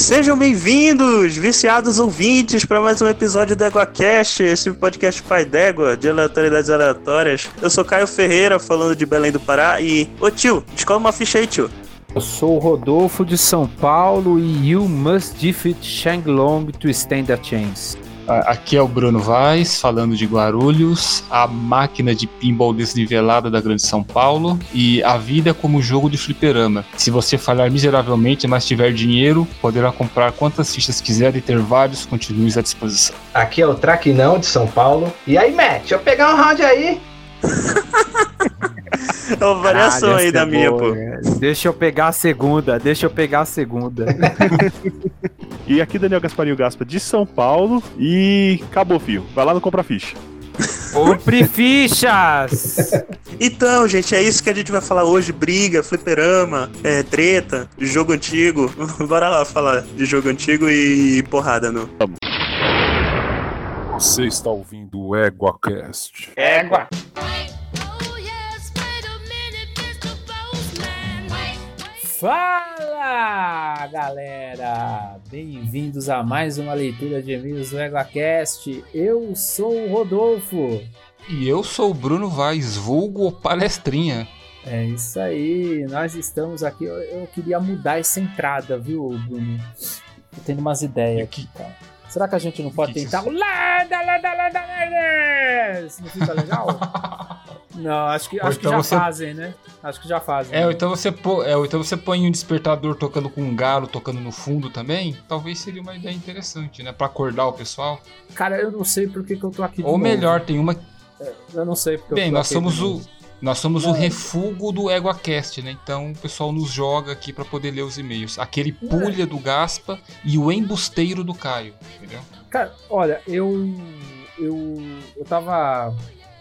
Sejam bem-vindos, viciados ouvintes, para mais um episódio do EguaCast, esse podcast pai d'égua, de aleatoriedades aleatórias. Eu sou Caio Ferreira, falando de Belém do Pará, e... Ô tio, escolha uma ficha aí, tio. Eu sou o Rodolfo de São Paulo e you must defeat Shanglong to stand a chance. Aqui é o Bruno Vaz, falando de Guarulhos, a máquina de pinball desnivelada da Grande São Paulo e a vida como jogo de fliperama. Se você falhar miseravelmente, mas tiver dinheiro, poderá comprar quantas fichas quiser e ter vários continues à disposição. Aqui é o Traquinão de São Paulo. E aí, Matt, deixa eu pegar um round aí. É uma variação aí da minha, pô. Né? Deixa eu pegar a segunda, deixa eu pegar a segunda. e aqui Daniel Gasparinho Gaspa de São Paulo e acabou, fio. Vai lá no Compra Ficha. Compre fichas! Então, gente, é isso que a gente vai falar hoje: briga, fliperama, é, treta, jogo antigo. Bora lá falar de jogo antigo e porrada, não. Você está ouvindo o EguaCast. Égua! Fala galera! Bem-vindos a mais uma leitura de e-mails do EguaCast. Eu sou o Rodolfo. E eu sou o Bruno Vaz, vulgo palestrinha. É isso aí, nós estamos aqui. Eu, eu queria mudar essa entrada, viu, Bruno? Tô tendo umas ideias aqui, cara. Será que a gente não pode tentar o Lada, Lada, Lada, Não fica legal? não, acho que, acho então que já você... fazem, né? Acho que já fazem. É, né? então você, pô, é, então você põe um despertador tocando com um galo, tocando no fundo também. Talvez seria uma ideia interessante, né? Pra acordar o pessoal. Cara, eu não sei por que, que eu tô aqui. Ou melhor, tem uma. É, eu não sei porque Bem, eu tô nós somos o. Nós somos o refúgio do EguaCast, né? Então o pessoal nos joga aqui para poder ler os e-mails. Aquele pulha do Gaspa e o embusteiro do Caio, entendeu? Cara, olha, eu. Eu. Eu tava.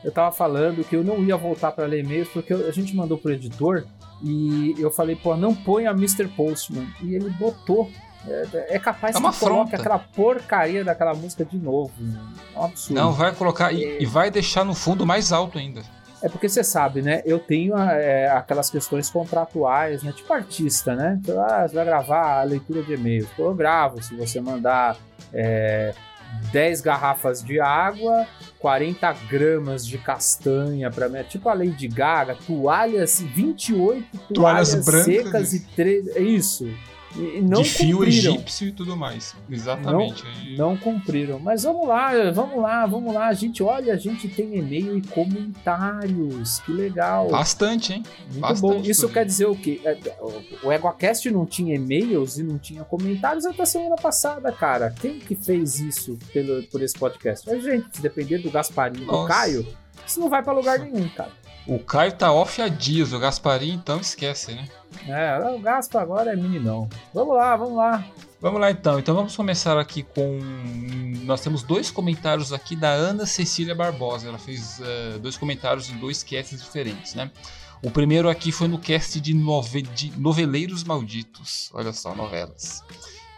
Eu tava falando que eu não ia voltar para ler e-mails porque a gente mandou pro editor e eu falei, pô, não põe a Mr. Postman. E ele botou. É, é capaz é que coloque aquela porcaria daquela música de novo. É um absurdo. Não, vai colocar. É... E, e vai deixar no fundo mais alto ainda. É porque você sabe, né? Eu tenho é, aquelas questões contratuais, né? Tipo artista, né? Então, ah, você vai gravar a leitura de e-mails. eu gravo. Se você mandar é, 10 garrafas de água, 40 gramas de castanha para mim. É tipo a Lady Gaga, toalhas, 28 toalhas, toalhas secas e 3. É isso. E não de fio cumpriram. egípcio e tudo mais. Exatamente. Não, não, cumpriram. Mas vamos lá, vamos lá, vamos lá. A gente, olha, a gente tem e-mail e comentários. Que legal. Bastante, hein? Muito Bastante, bom. Isso quer dizer o quê? É, o EguaCast não tinha e-mails e não tinha comentários até semana passada, cara. Quem que fez isso pelo, por esse podcast? A gente, se depender do Gasparinho e do Caio, isso não vai para lugar nenhum, cara. O Caio tá off a dias, o Gasparinho então esquece, né? É, o Gaspa agora é meninão. Vamos lá, vamos lá. Vamos lá então. Então vamos começar aqui com. Nós temos dois comentários aqui da Ana Cecília Barbosa. Ela fez uh, dois comentários em dois casts diferentes, né? O primeiro aqui foi no cast de, nove... de Noveleiros Malditos. Olha só, novelas.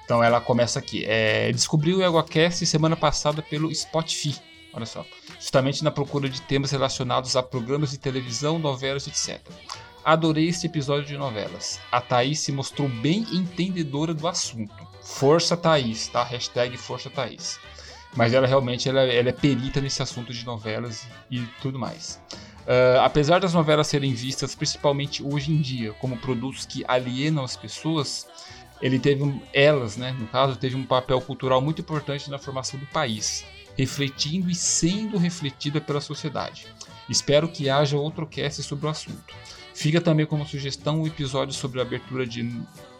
Então ela começa aqui. É... Descobriu o EgoCast semana passada pelo Spotify. Olha só. Justamente na procura de temas relacionados a programas de televisão, novelas, etc. Adorei este episódio de novelas. A Thaís se mostrou bem entendedora do assunto. Força Thaís, tá? Hashtag Força Thaís. Mas ela realmente ela, ela é perita nesse assunto de novelas e tudo mais. Uh, apesar das novelas serem vistas principalmente hoje em dia como produtos que alienam as pessoas, ele teve elas, né, no caso, teve um papel cultural muito importante na formação do país, refletindo e sendo refletida pela sociedade. Espero que haja outro cast sobre o assunto. Fica também como sugestão um episódio sobre a abertura de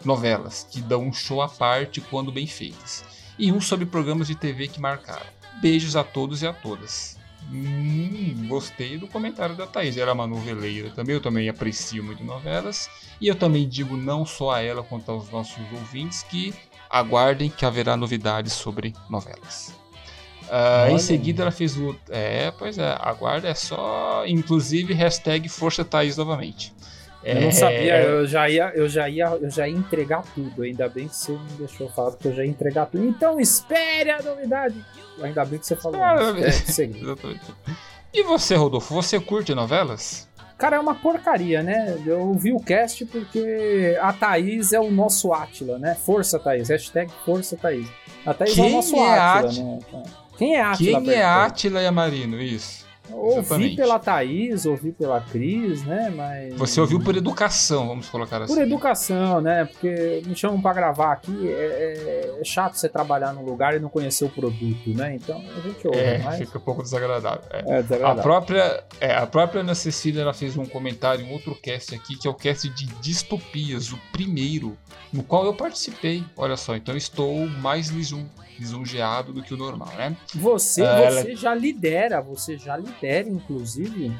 novelas, que dão um show à parte quando bem feitas, e um sobre programas de TV que marcaram. Beijos a todos e a todas. Hum, gostei do comentário da Thaís. Ela é uma noveleira também. Eu também aprecio muito novelas. E eu também digo não só a ela quanto aos nossos ouvintes que aguardem que haverá novidades sobre novelas. Uh, em seguida ela fez o. É, pois é, aguarda é só. Inclusive, hashtag Força Thaís novamente. Eu não sabia, é. eu já, ia, eu, já ia, eu já ia entregar tudo. Ainda bem que você me deixou falar, porque eu já ia entregar tudo. Então espere a novidade. Ainda bem que você falou. Ah, é, e você, Rodolfo, você curte novelas? Cara, é uma porcaria, né? Eu vi o cast porque a Thaís é o nosso Átila, né? Força Thaís, hashtag Força Thaís. A Thaís é o Quem nosso é Átila? né? Quem é Átila? Quem é? Átila Yamarino? Isso. Ouvi Exatamente. pela Thaís, ouvi pela Cris, né? Mas. Você ouviu por educação, vamos colocar assim. Por educação, né? Porque me chamam pra gravar aqui, é, é- é chato você trabalhar num lugar e não conhecer o produto, né? Então a gente ouve, É, mas fica um pouco desagradável. é. é A desagradável. própria, é, a própria Ana Cecília ela fez um comentário em outro cast aqui, que é o cast de distopias, o primeiro, no qual eu participei. Olha só, então estou mais lisum, lisonjeado do que o normal, né? Você, Ah, você já lidera, você já lidera, inclusive,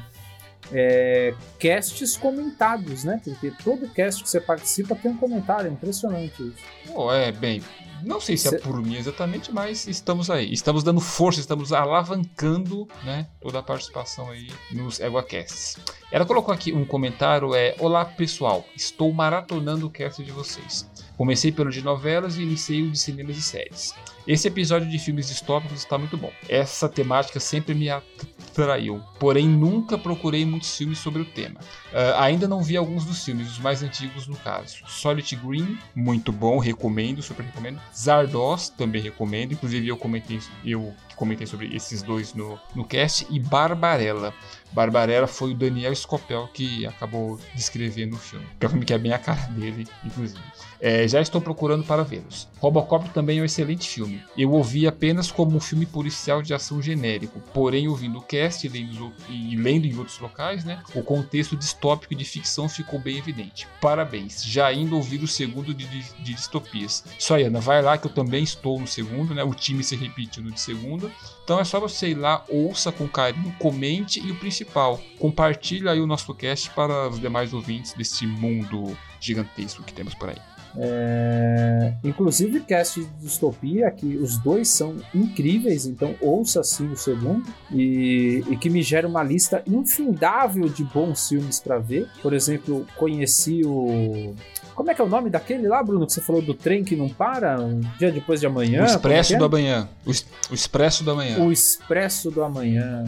é, casts comentados, né? Porque todo cast que você participa tem um comentário, é impressionante isso. Pô, é, bem, não sei se é por mim exatamente, mas estamos aí. Estamos dando força, estamos alavancando, né, toda a participação aí nos EgoCasts. Ela colocou aqui um comentário, é... Olá, pessoal, estou maratonando o cast de vocês. Comecei pelo de novelas e iniciei o de cinemas e séries. Esse episódio de filmes distópicos está muito bom. Essa temática sempre me atraiu, porém nunca procurei muitos filmes sobre o tema. Ah, ainda não vi alguns dos filmes, os mais antigos no caso. Solid Green, muito bom, recomendo, super recomendo. Zardoz, também recomendo, inclusive eu comentei, eu comentei sobre esses dois no, no cast. E Barbarella. Barbarella foi o Daniel Scopel que acabou descrevendo o filme. Que é um filme que é bem a cara dele, inclusive. É, já estou procurando para vê-los. Robocop também é um excelente filme. Eu ouvi apenas como um filme policial de ação genérico, porém ouvindo o cast e lendo, e lendo em outros locais, né, o contexto distópico de ficção ficou bem evidente. Parabéns, já indo ouvir o segundo de, de, distopias. Aí, Ana, vai lá que eu também estou no segundo, né, o time se repete no de segundo. Então é só você ir lá, ouça com carinho, comente e o principal, compartilhe aí o nosso cast para os demais ouvintes desse mundo gigantesco que temos por aí. É, inclusive, cast de distopia, que os dois são incríveis, então ouça sim o segundo, e, e que me gera uma lista infindável de bons filmes para ver. Por exemplo, conheci o. Como é que é o nome daquele lá, Bruno, que você falou do trem que não para? Um dia depois de amanhã? o Expresso como é do Amanhã. O, o Expresso do é? Amanhã. O Expresso do Amanhã.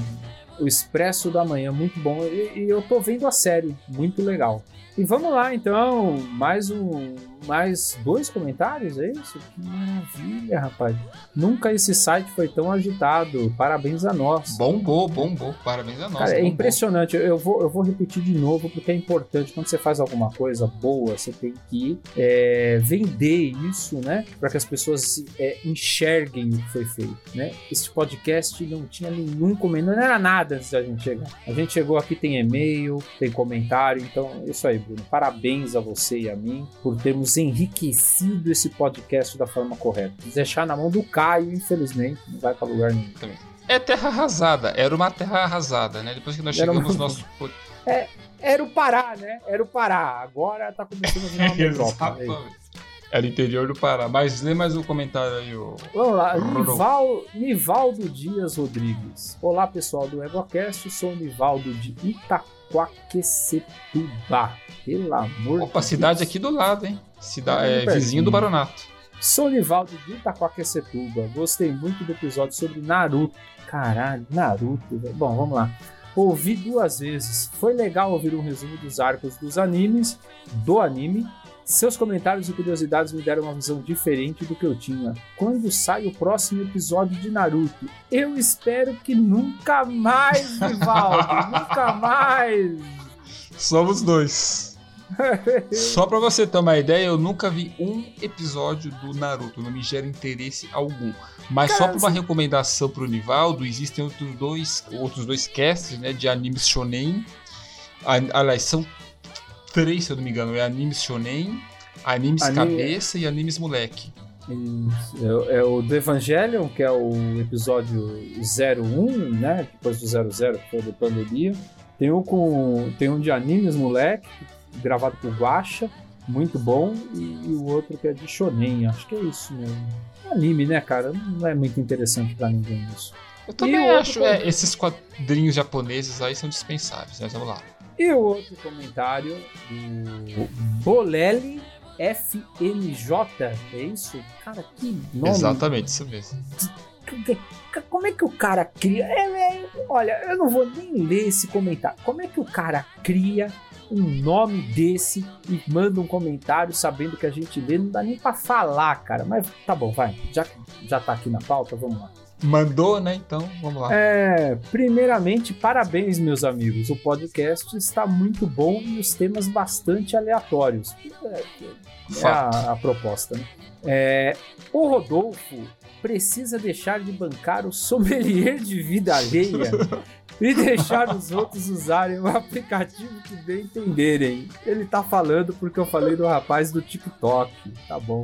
O Expresso do Amanhã, muito bom. E, e eu tô vendo a série, muito legal. E vamos lá, então, mais um, mais dois comentários, é isso? Que maravilha, rapaz. Nunca esse site foi tão agitado. Parabéns a nós. Bombou, bombou. Parabéns a nós. Cara, é bombou. impressionante. Eu vou, eu vou repetir de novo porque é importante. Quando você faz alguma coisa boa, você tem que é, vender isso, né? Para que as pessoas é, enxerguem o que foi feito, né? Esse podcast não tinha nenhum comentário, não era nada antes da gente chegar. A gente chegou aqui, tem e-mail, tem comentário. Então, é isso aí, Bruno. Parabéns a você e a mim por termos enriquecido esse podcast da forma correta. Deixar na mão do Caio, infelizmente, não vai para lugar nenhum. É terra arrasada. Era uma terra arrasada, né? Depois que nós Era chegamos uma- no nosso. Era o Pará, né? Era o Pará. Agora tá começando a virar uma metrópole. Exatamente. Era interior do Pará. Mas lê mais um comentário aí, ô. Vamos lá. Nival, Nivaldo Dias Rodrigues. Olá pessoal do EgoCast, sou o Nivaldo de Itaquaquecetuba. Pelo amor Opa, de cidade Deus. aqui do lado, hein? Cida... É, É, vizinho do Baronato. Sou Nivaldo de Itaquaquecetuba. Gostei muito do episódio sobre Naruto. Caralho, Naruto. Bom, vamos lá. Ouvi duas vezes. Foi legal ouvir um resumo dos arcos dos animes, do anime. Seus comentários e curiosidades me deram uma visão diferente do que eu tinha. Quando sai o próximo episódio de Naruto? Eu espero que nunca mais, Nivaldo. nunca mais. Somos dois. Só pra você ter uma ideia, eu nunca vi um episódio do Naruto, não me gera interesse algum. Mas só por uma assim- recomendação pro Nivaldo, existem outros dois, outros dois casts, né, de animes shonen. Aliás, são três, se eu não me engano, é animes shonen, animes Anime- cabeça e animes moleque. É, é o do Evangelion, que é o episódio 01, né? Depois do 00, que foi da pandemia. Tem um, com, tem um de animes, moleque, gravado por Guacha, muito bom. E, e o outro que é de Shonen, acho que é isso mesmo. Anime, né, cara? Não é muito interessante pra ninguém isso. Eu também outro acho, é, esses quadrinhos japoneses aí são dispensáveis, mas vamos lá. E o outro comentário do Bolelli FNJ, é isso? Cara, que nome Exatamente, isso mesmo. Como é que o cara cria? É, é, Olha, eu não vou nem ler esse comentário. Como é que o cara cria um nome desse e manda um comentário sabendo que a gente lê? Não dá nem pra falar, cara. Mas tá bom, vai. Já, já tá aqui na pauta, vamos lá. Mandou, né? Então, vamos lá. É, primeiramente, parabéns, meus amigos. O podcast está muito bom e os temas bastante aleatórios. É, é Fato. a, a proposta, né? É, o Rodolfo precisa deixar de bancar o sommelier de vida alheia e deixar os outros usarem o aplicativo que bem entenderem. Ele tá falando porque eu falei do rapaz do TikTok. Tá bom.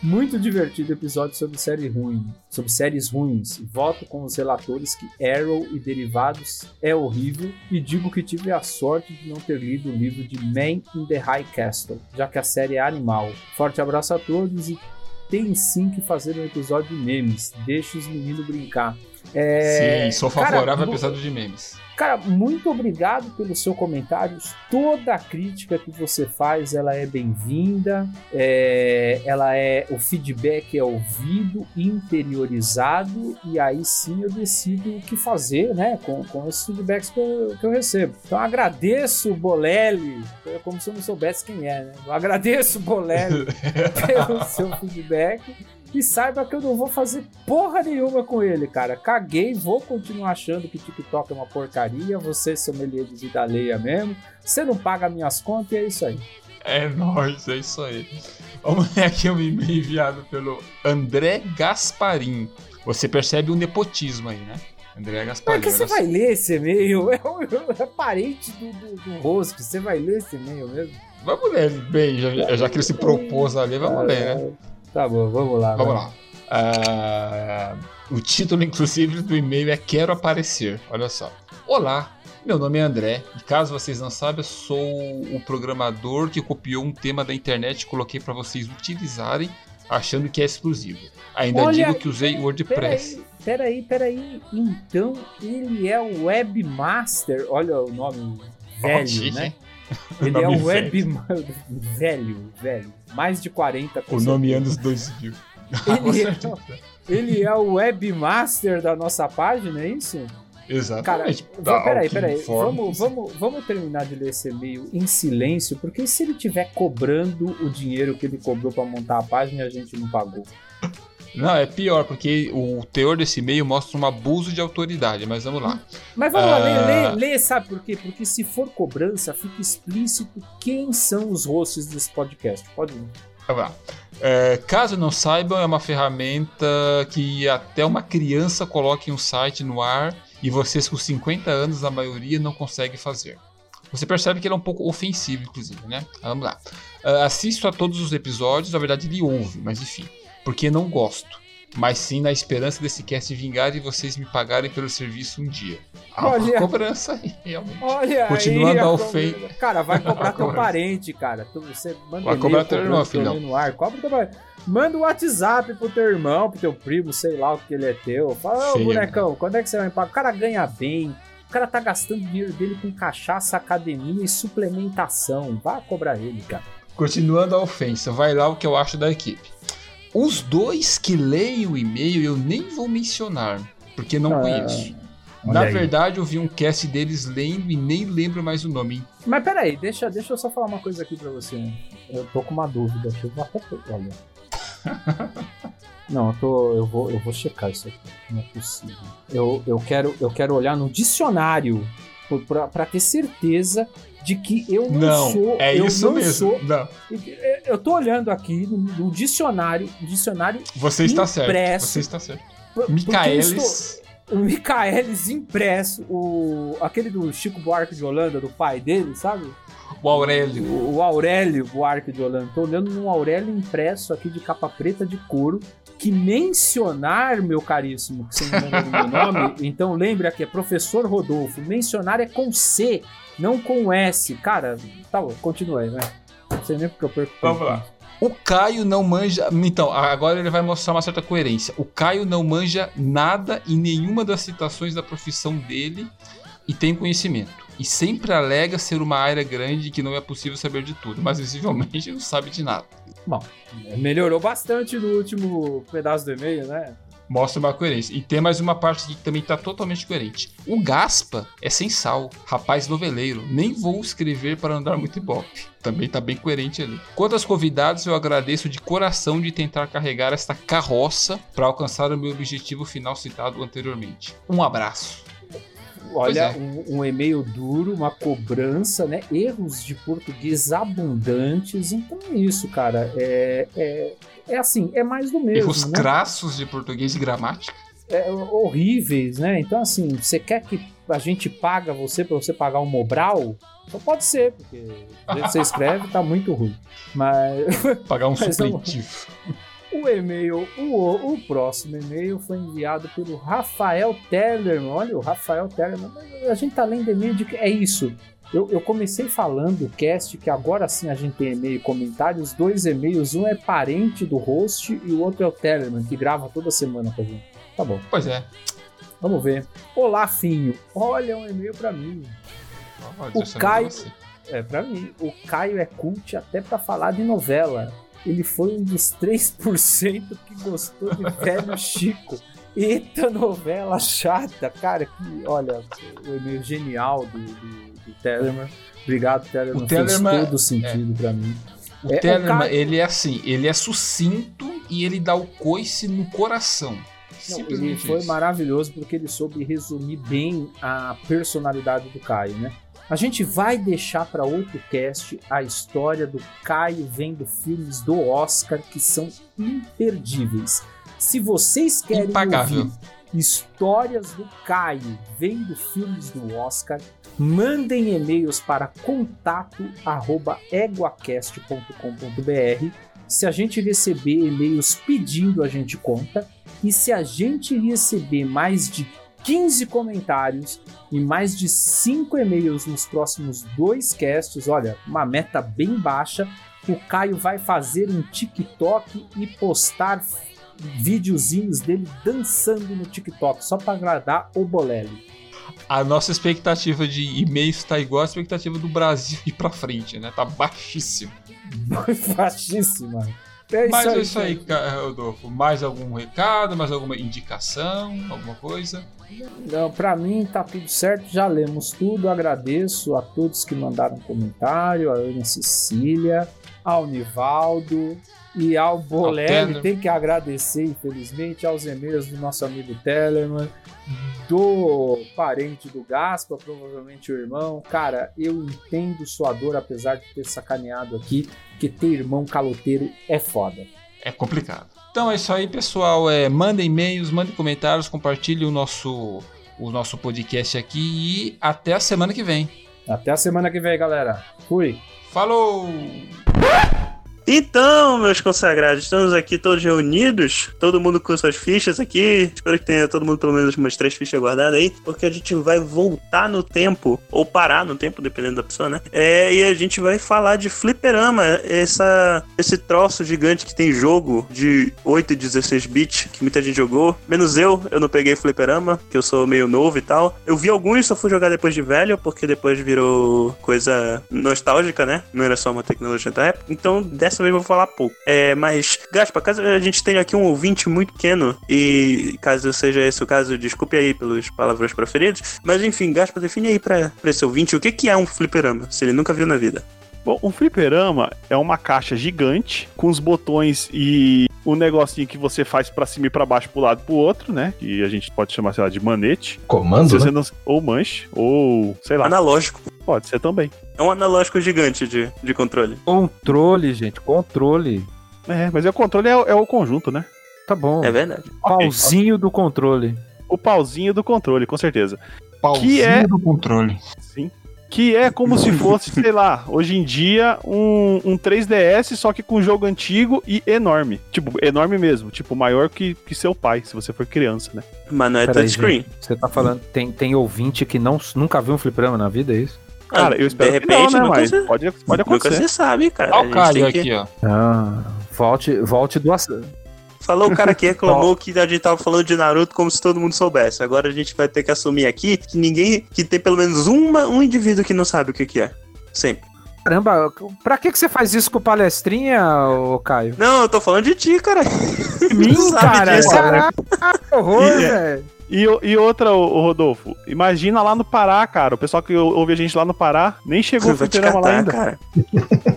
Muito divertido episódio sobre série ruim, sobre séries ruins. Voto com os relatores que Arrow e derivados é horrível e digo que tive a sorte de não ter lido o livro de Man in the High Castle, já que a série é animal. Forte abraço a todos e tem sim que fazer um episódio de memes. Deixa os meninos brincar. É, Sim, sou cara, favorável a mu- episódio de memes. Cara, muito obrigado pelo seu comentário. Toda crítica que você faz, ela é bem-vinda. É, ela é o feedback é ouvido, interiorizado e aí sim eu decido o que fazer, né, com, com esses feedbacks que eu, que eu recebo. Então agradeço Bolelli, é como se eu não soubesse quem é, né? Eu agradeço Bolelli pelo seu feedback. E saiba que eu não vou fazer porra nenhuma com ele, cara. Caguei, vou continuar achando que TikTok é uma porcaria. Você é sommelier de vida alheia mesmo. Você não paga minhas contas e é isso aí. É nóis, é isso aí. Vamos ver aqui um e-mail enviado pelo André Gasparim. Você percebe o nepotismo aí, né? André Mas Gasparim. que você vai ler esse e-mail? É, um- é parente do, do, do host. Você vai ler esse e-mail mesmo? Vamos ler bem, já, já que ele se propôs a ler, vamos ler, né? Tá bom, vamos lá. Vamos lá. Ah, o título, inclusive, do e-mail é Quero Aparecer. Olha só. Olá, meu nome é André e caso vocês não saibam, eu sou o programador que copiou um tema da internet e coloquei para vocês utilizarem, achando que é exclusivo. Ainda Olha, digo que usei WordPress. Peraí, peraí, peraí. Então ele é o webmaster. Olha o nome velho, chique, né? Ele é o webmaster. Velho, velho. Mais de 40 com O nome certeza. anos 2000. Ele é, ele é o webmaster da nossa página, é isso? Cara, Exatamente. va- peraí, peraí. Vamos, vamos, vamos terminar de ler esse e-mail em silêncio, porque se ele estiver cobrando o dinheiro que ele cobrou pra montar a página a gente não pagou. Não, é pior, porque o teor desse e-mail mostra um abuso de autoridade, mas vamos lá. Mas vamos lá, lê, Ah. lê, lê, sabe por quê? Porque se for cobrança, fica explícito quem são os hosts desse podcast. Pode ir. Vamos lá. É, caso não saibam, é uma ferramenta que até uma criança coloque um site no ar e vocês com 50 anos, a maioria, não consegue fazer. Você percebe que ele é um pouco ofensivo, inclusive, né? Vamos lá. Ah, assisto a todos os episódios, na verdade ele ouve, mas enfim. Porque não gosto. Mas sim na esperança desse cast vingar e vocês me pagarem pelo serviço um dia. Há uma Olha. cobrança aí, realmente. Olha Continuando aí, a a ofen- cobrança. Cara, vai cobrar teu parente, cara. Tu, você manda Vai cobrar teu irmão, filhão. No ar. Cobra teu parente. Manda o WhatsApp pro teu irmão, pro teu primo, sei lá o que ele é teu. Fala, ô Feio, bonecão, quando é que você vai me pagar? O cara ganha bem. O cara tá gastando dinheiro dele com cachaça, academia e suplementação. Vai cobrar ele, cara. Continuando a ofensa, vai lá o que eu acho da equipe. Os dois que leem o e-mail eu nem vou mencionar, porque não Ah, conheço. Na aí. verdade, eu vi um cast deles lendo e nem lembro mais o nome. Mas peraí, deixa, deixa eu só falar uma coisa aqui pra você. Eu tô com uma dúvida. Até. Olha. Não, eu, tô, eu, vou, eu vou checar isso aqui. Não é possível. Eu, eu, quero, eu quero olhar no dicionário pra ter certeza de que eu não, Não, sou. é eu isso não mesmo. Sou, Não, eu tô olhando aqui no, no dicionário. Dicionário. você está certo. Impresso. Você está certo. Micaelis. O Micaelis impresso, o, aquele do Chico Buarque de Holanda, do pai dele, sabe? O Aurélio. O, o Aurélio Buarque de Holanda. Tô olhando num Aurélio impresso aqui de capa preta de couro. Que mencionar, meu caríssimo, que você me mandou no meu nome, então lembre aqui, é professor Rodolfo. Mencionar é com C, não com S. Cara, tá bom, continua aí, né? Não sei nem porque eu perco. Vamos lá. O Caio não manja. Então, agora ele vai mostrar uma certa coerência. O Caio não manja nada em nenhuma das citações da profissão dele e tem conhecimento. E sempre alega ser uma área grande que não é possível saber de tudo, mas visivelmente não sabe de nada. Melhorou bastante no último pedaço do e-mail, né? Mostra uma coerência. E tem mais uma parte aqui que também tá totalmente coerente. O Gaspa é sem sal, rapaz noveleiro. Nem vou escrever para andar muito ibope. Também tá bem coerente ali. Quanto aos convidados, eu agradeço de coração de tentar carregar esta carroça para alcançar o meu objetivo final citado anteriormente. Um abraço. Olha, é. um, um e-mail duro, uma cobrança, né? Erros de português abundantes. Então é isso, cara. É, é, é assim, é mais do mesmo. Erros né? crassos de português e gramática. É, horríveis, né? Então, assim, você quer que a gente paga você pra você pagar um Mobral? Só pode ser, porque do jeito que você escreve tá muito ruim. Mas Pagar um Mas não- supletivo. O e-mail, o, o próximo e-mail foi enviado pelo Rafael Tellerman. Olha, o Rafael Tellerman. A gente tá lendo e-mail de que é isso. Eu, eu comecei falando o cast que agora sim a gente tem e-mail e comentários, dois e-mails, um é parente do host e o outro é o Tellerman, que grava toda semana com a gente. Tá bom, Pois é. vamos ver. Olá, Finho. Olha um e-mail pra mim. Ó, O direcionado Caio-. É, pra mim, o Caio é cult até pra falar de novela. Ele foi um dos 3% que gostou de Velho Chico. Eita novela chata, cara, que, olha, o e-mail genial do, do, do Tellerman. Obrigado, Tellerman. O Fez todo sentido pra mim. O É, o Tellerman, Caio- ele é assim, ele é sucinto e ele dá o coice no coração. Não, ele foi isso. maravilhoso porque ele soube resumir bem a personalidade do Caio, né? A gente vai deixar para outro cast a história do Caio vendo filmes do Oscar que são imperdíveis. Se vocês querem Impagável. ouvir histórias do Caio vendo filmes do Oscar, mandem e-mails para contato@eguacast.com.br. Se a gente receber e-mails pedindo, a gente conta. E se a gente receber mais de 15 comentários e mais de 5 e-mails nos próximos dois casts, olha, uma meta bem baixa, o Caio vai fazer um TikTok e postar videozinhos dele dançando no TikTok, só para agradar o Bolelli. A nossa expectativa de e-mails tá igual a expectativa do Brasil ir pra frente, né? Tá baixíssimo. Baixíssima. É Mas isso é isso aí, Rodolfo. Mais algum recado, mais alguma indicação, alguma coisa? Não, pra mim tá tudo certo, já lemos tudo. Agradeço a todos que mandaram comentário, a Ana Cecília, ao Nivaldo e ao Bolelli. Tem que agradecer, infelizmente, aos e-mails do nosso amigo Tellerman, do parente do Gaspa, provavelmente o irmão. Cara, eu entendo sua dor, apesar de ter sacaneado aqui, que ter irmão caloteiro é foda. É complicado. Então é isso aí, pessoal. É, mandem e-mails, mandem comentários, compartilhem o nosso, o nosso podcast aqui e até a semana que vem. Até a semana que vem, galera. Fui. Falou! Então, meus consagrados, estamos aqui todos reunidos, todo mundo com suas fichas aqui. Espero que tenha todo mundo pelo menos umas três fichas guardadas aí, porque a gente vai voltar no tempo, ou parar no tempo, dependendo da pessoa, né? É, e a gente vai falar de fliperama, essa, esse troço gigante que tem jogo de 8 e 16 bits, que muita gente jogou. Menos eu, eu não peguei fliperama, que eu sou meio novo e tal. Eu vi alguns, só fui jogar depois de velho, porque depois virou coisa nostálgica, né? Não era só uma tecnologia da época. Então, dessa vez eu vou falar pouco. É, mas, Gaspa, caso a gente tenha aqui um ouvinte muito pequeno, e caso seja esse o caso, desculpe aí pelos palavrões preferidos, mas enfim, Gaspa, define aí pra esse ouvinte o que, que é um fliperama, se ele nunca viu na vida. Bom, um fliperama é uma caixa gigante com os botões e um negocinho que você faz pra cima e pra baixo, pro lado e pro outro, né? Que a gente pode chamar, sei lá, de manete. Comando, Se né? não- Ou manche, ou sei lá, Analógico. pode ser também. É um analógico gigante de, de controle. Controle, gente, controle. É, mas é o controle é, o- é o conjunto, né? Tá bom. É verdade. Pauzinho do controle. O pauzinho do controle, com certeza. Pauzinho Que é- do controle. Sim. Que é como se fosse, sei lá, hoje em dia, um, um 3DS, só que com jogo antigo e enorme. Tipo, enorme mesmo. Tipo, maior que, que seu pai, se você for criança, né? Mas não é touchscreen. Você tá falando, tem, tem ouvinte que não, nunca viu um fliperama na vida, é isso? Cara, eu espero de que não, repente, né? nunca Mas se- pode, pode Nunca acontecer. você sabe, cara. Olha o Caio tem que- aqui, ó. Ah, volte, volte do ass- Falou o cara que reclamou que a gente tava falando de Naruto como se todo mundo soubesse. Agora a gente vai ter que assumir aqui que ninguém. que tem pelo menos uma, um indivíduo que não sabe o que, que é. Sempre. Caramba, pra que, que você faz isso com palestrinha, ô Caio? Não, eu tô falando de ti, cara. Mim, cara, disso, caraca, que horror, E- velho. E, o- e outra, ô, ô, Rodolfo, imagina lá no Pará, cara. O pessoal que ou- ouve a gente lá no Pará nem chegou o fliperama lá catar, ainda. cara.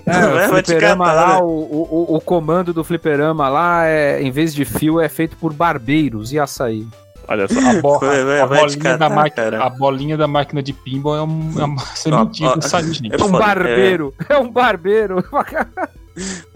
É, Vai- o fliperama catar, lá, né? o, o, o comando do fliperama lá, é, em vez de fio, é feito por barbeiros e açaí. Olha só. A, bo- Vai- vai- a bolinha da catar, máquina, cara. a bolinha da máquina de pinball é, um, é uma sementinha com salinho, é É um barbeiro, é, um barbeiro.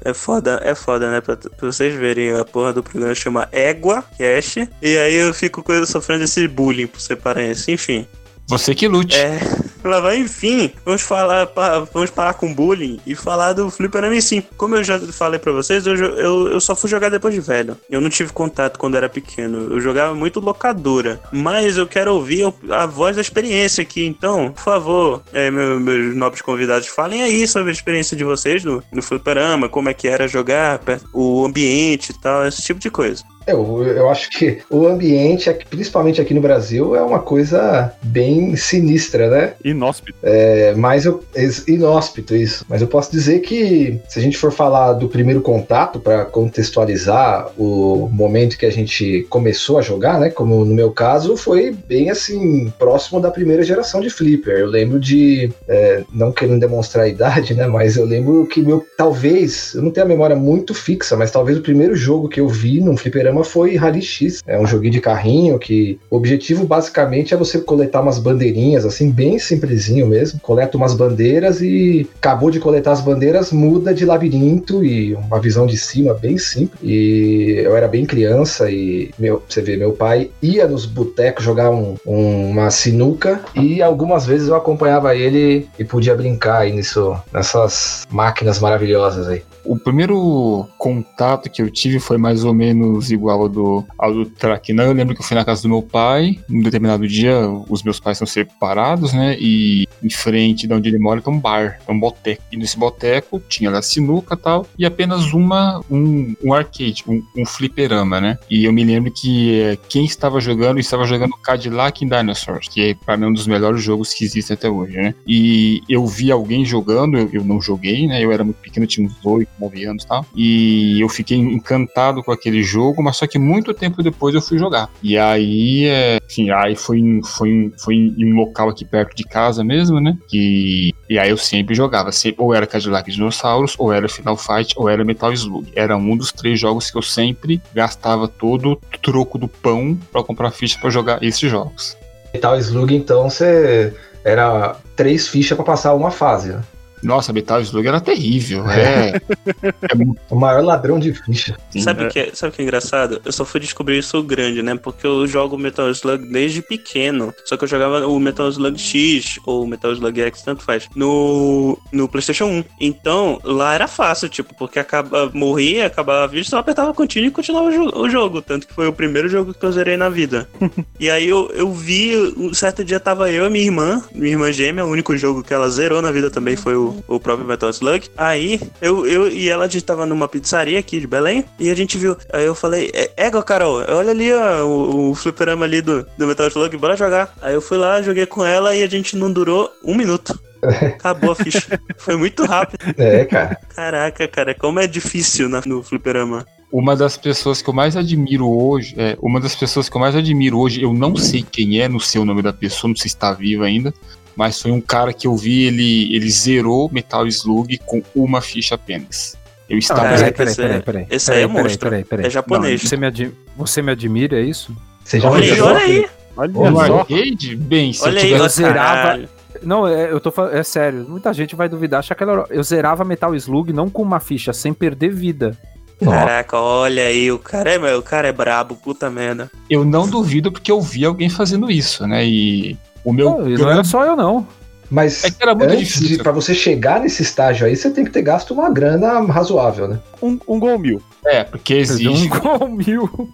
É foda, é foda, né? Pra, pra vocês verem, a porra do programa chama Égua Cash. E aí eu fico sofrendo esse bullying por ser paraense. Enfim. Você que lute. É. Lá vai, enfim, vamos falar, vamos parar com bullying e falar do Fliperama em si. Como eu já falei pra vocês, eu, eu, eu só fui jogar depois de velho. Eu não tive contato quando era pequeno. Eu jogava muito locadora. Mas eu quero ouvir a voz da experiência aqui. Então, por favor, é, meu- meus nobres convidados, falem aí sobre a experiência de vocês no, no Fliperama, como é que era jogar, o ambiente e tal, esse tipo de coisa. Eu, eu acho que o ambiente, principalmente aqui no Brasil, é uma coisa bem sinistra, né? Inóspito. É, mas eu, inóspito isso. Mas eu posso dizer que se a gente for falar do primeiro contato para contextualizar o momento que a gente começou a jogar, né? Como no meu caso foi bem assim próximo da primeira geração de flipper. Eu lembro de é, não querendo demonstrar a idade, né? Mas eu lembro que meu talvez eu não tenho a memória muito fixa, mas talvez o primeiro jogo que eu vi num fliperama foi Rally X. É um joguinho de carrinho que o objetivo basicamente é você coletar umas bandeirinhas assim bem simplesinho mesmo. Coleta umas bandeiras e acabou de coletar as bandeiras, muda de labirinto e uma visão de cima bem simples. E eu era bem criança e meu, você vê, meu pai ia nos botecos jogar um- um- uma sinuca e algumas vezes eu acompanhava ele e podia brincar aí nisso, nessas máquinas maravilhosas aí. O primeiro contato que eu tive foi mais ou menos igual ao do, ao do Traquinan. Eu lembro que eu fui na casa do meu pai. Num determinado dia, os meus pais são separados, né? E em frente de onde ele mora tem um bar, é um boteco. E nesse boteco tinha lá sinuca e tal, e apenas uma, um, um arcade, um, um fliperama, né? E eu me lembro que eh, quem estava jogando, estava jogando Cadillac Dinosaurs, que para mim é um dos melhores jogos que existem até hoje, né? E eu vi alguém jogando, eu, eu não joguei, né? Eu era muito pequeno, tinha uns 8, 9 anos e tal. E eu fiquei encantado com aquele jogo, mas só que muito tempo depois eu fui jogar. E aí, é, enfim, aí foi, foi, foi em um local aqui perto de casa mesmo, né? E, e aí eu sempre jogava, sempre, ou era Cadillac Dinossauros, ou era Final Fight, ou era Metal Slug. Era um dos três jogos que eu sempre gastava todo o troco do pão pra comprar ficha pra jogar esses jogos. Metal Slug, então, você era três fichas pra passar uma fase. né? Nossa, Metal Slug era terrível. É, O maior ladrão de ficha. Sabe é- o que, é, sabe que é engraçado? Eu só fui descobrir isso grande, né? Porque eu jogo Metal Slug desde pequeno. Só que eu jogava o Metal Slug X ou Metal Slug X, tanto faz, no, no PlayStation 1. Então, lá era fácil, tipo, porque acaba, morria, acabava a vida, só apertava continue e continuava o, jo- o jogo. Tanto que foi o primeiro jogo que eu zerei na vida. e aí eu, eu vi, um certo dia tava eu e minha irmã, minha irmã gêmea, o único jogo que ela zerou na vida também foi o, o próprio Metal Slug. Aí eu, eu e ela a gente tava numa pizzaria aqui de Belém e a gente viu. Aí eu falei, "É- égua, Carol, olha ali ó, o, o fliperama ali do, do Metal Slug, bora jogar. Aí eu fui lá, joguei com ela e a gente não durou um minuto. Acabou a ficha. Foi muito rápido. É, cara. Caraca, cara, como é difícil na- no fliperama. Uma das pessoas que eu mais admiro hoje, é, uma das pessoas que eu mais admiro hoje, eu não sei quem é, não sei o nome da pessoa, não sei se está vivo ainda, mas foi um cara que eu vi, ele, ele zerou Metal Slug com uma ficha apenas. Eu estava. Ah, peraí, é, peraí, esse peraí, é- peraí. esse aí é Peraí, monstro. Peraí, peraí, É japonês. Você me, ad- você me admira, é isso? Você já Olha aí, olha aí. Olha só. arcade? Bem, se Olha eu aí, eu zerava-. Não, é, eu tô falando, é sério. Muita gente vai duvidar, achar que era- eu zerava Metal Slug não com uma ficha, sem perder vida. Caraca, olha aí, o cara é, o cara é brabo, puta merda. Eu não duvido porque eu vi alguém fazendo isso, né? E o meu. Não, e não era só eu, não. Mas É que era muito antes difícil. de, pra você chegar nesse estágio aí, você tem que ter gasto uma grana razoável, né? Um, um gol mil. É, porque Um existe. gol mil.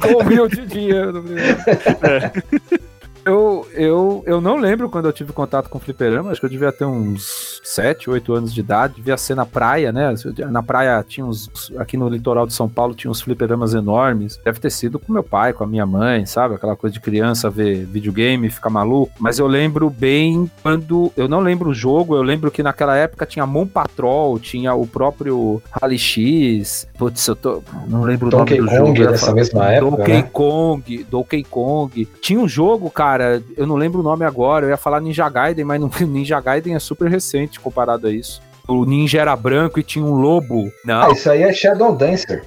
gol mil de dinheiro. Eu, eu, eu não lembro quando eu tive contato com o fliperama, acho que eu devia ter uns 7, 8 anos de idade, devia ser na praia, né? Na praia tinha uns, aqui no litoral de São Paulo tinha uns fliperamas enormes, deve ter sido com meu pai, com a minha mãe, sabe? Aquela coisa de criança ver videogame, ficar maluco, mas eu lembro bem quando, eu não lembro o jogo, eu lembro que naquela época tinha Mon Patrol, tinha o próprio Rally X, putz, eu tô, não lembro Donkey o nome do Kong jogo. nessa mesma época, Donkey né? Kong, Donkey Kong. Tinha um jogo, cara, eu não lembro o nome agora, eu ia falar Ninja Gaiden, mas não, Ninja Gaiden é super recente comparado a isso. O ninja era branco e tinha um lobo. Não, Ah, isso aí é Shadow Dancer.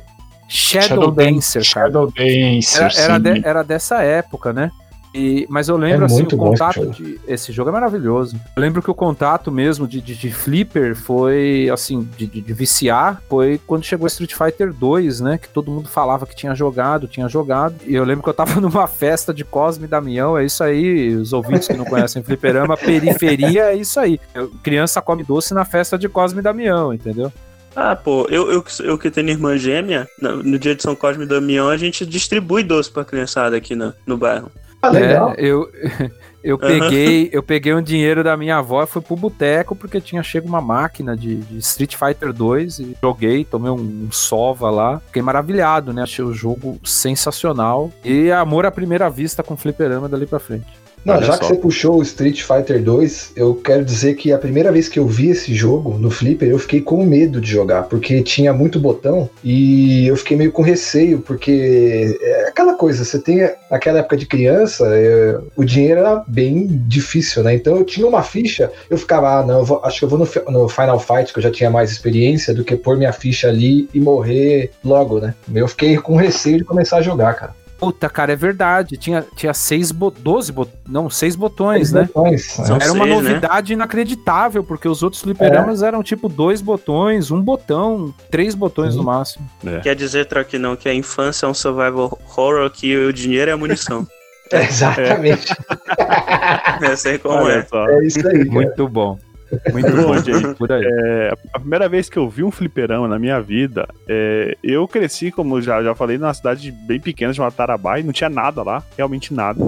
Shadow, Shadow Dancer, cara. Shadow Dancer, Era, era, sim. de- era dessa época, né? E, mas eu lembro É assim, o esse contato jogo. de. Esse jogo é maravilhoso. Eu lembro que o contato mesmo de, de, de Flipper foi assim, de, de, de viciar, foi quando chegou Street Fighter 2, né? Que todo mundo falava que tinha jogado, tinha jogado. E eu lembro que eu tava numa festa de Cosme e Damião, é isso aí, os ouvintes que não conhecem Fliperama, periferia é isso aí. Eu- criança come doce na festa de Cosme e Damião, entendeu? Ah, pô, eu, eu, que- eu que tenho irmã gêmea, no, no dia de São Cosme e Damião, a gente distribui doce pra criançada aqui no, no bairro. Ah, legal. É, eu, eu, peguei, eu peguei um dinheiro da minha avó e fui pro boteco porque tinha chego uma máquina de, de Street Fighter 2 e joguei, tomei um, um sova lá. Fiquei maravilhado, né? Achei o jogo sensacional. E amor à primeira vista com fliperama dali pra frente. Não, Olha já só. que você puxou o Street Fighter 2, eu quero dizer que a primeira vez que eu vi esse jogo no Flipper, eu fiquei com medo de jogar, porque tinha muito botão e eu fiquei meio com receio, porque é aquela coisa, você tem aquela época de criança, é, o dinheiro era bem difícil, né? Então eu tinha uma ficha, eu ficava, ah, não, eu vou- acho que eu vou no, no Final Fight, que eu já tinha mais experiência, do que pôr minha ficha ali e morrer logo, né? Eu fiquei com receio de começar a jogar, cara. Puta, cara, é verdade. Tinha, tinha seis, bo 12, bo não, seis botões, né? Botões, né? São Era uma seis, né? novidade inacreditável, porque os outros fliperamas eram tipo dois botões, um botão, três botões Sim. no máximo. Quer dizer, Troque, não, que a infância é um survival horror que o dinheiro é a munição. É, exatamente. Eu sei como Olha é. só. É isso aí. cara. Muito bom. Muito Bom, gente. Aí. É, a primeira vez que eu vi um fliperama na minha vida, é, eu cresci, como já, já falei, numa cidade bem pequena chamada Tarabai, não tinha nada lá, realmente nada.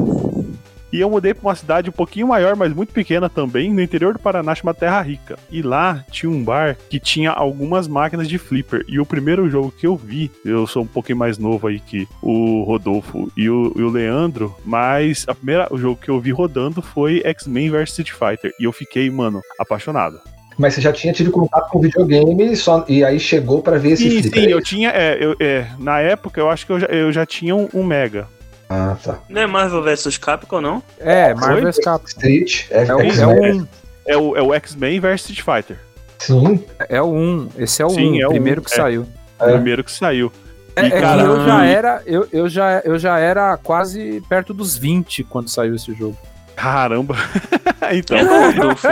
E eu mudei pra uma cidade um pouquinho maior, mas muito pequena também, no interior do Paraná, chamada Terra Rica. E lá tinha um bar que tinha algumas máquinas de flipper. E o primeiro jogo que eu vi, eu sou um pouquinho mais novo aí que o Rodolfo e o, e o Leandro, mas a primeira, o jogo que eu vi rodando foi X-Men vs Street Fighter. E eu fiquei, mano, apaixonado. Mas você já tinha tido contato com videogame só, e aí chegou pra ver esse Sim, flipper. sim, eu tinha. É, eu, é, na época, eu acho que eu já, eu já tinha um, um Mega. Ah, tá. Não é Marvel vs Capcom, não? É, Marvel Foi? Capcom. Street, é, É o, é 1. É o, é o X-Men vs Street Fighter. Sim, É o 1. Esse é o Sim, 1, é o primeiro um, que é. saiu. O É. primeiro que saiu. É, E, é cara, eu já era, eu, eu, já, eu já era quase perto dos 20 quando saiu esse jogo. Caramba. então, É Rodolfo.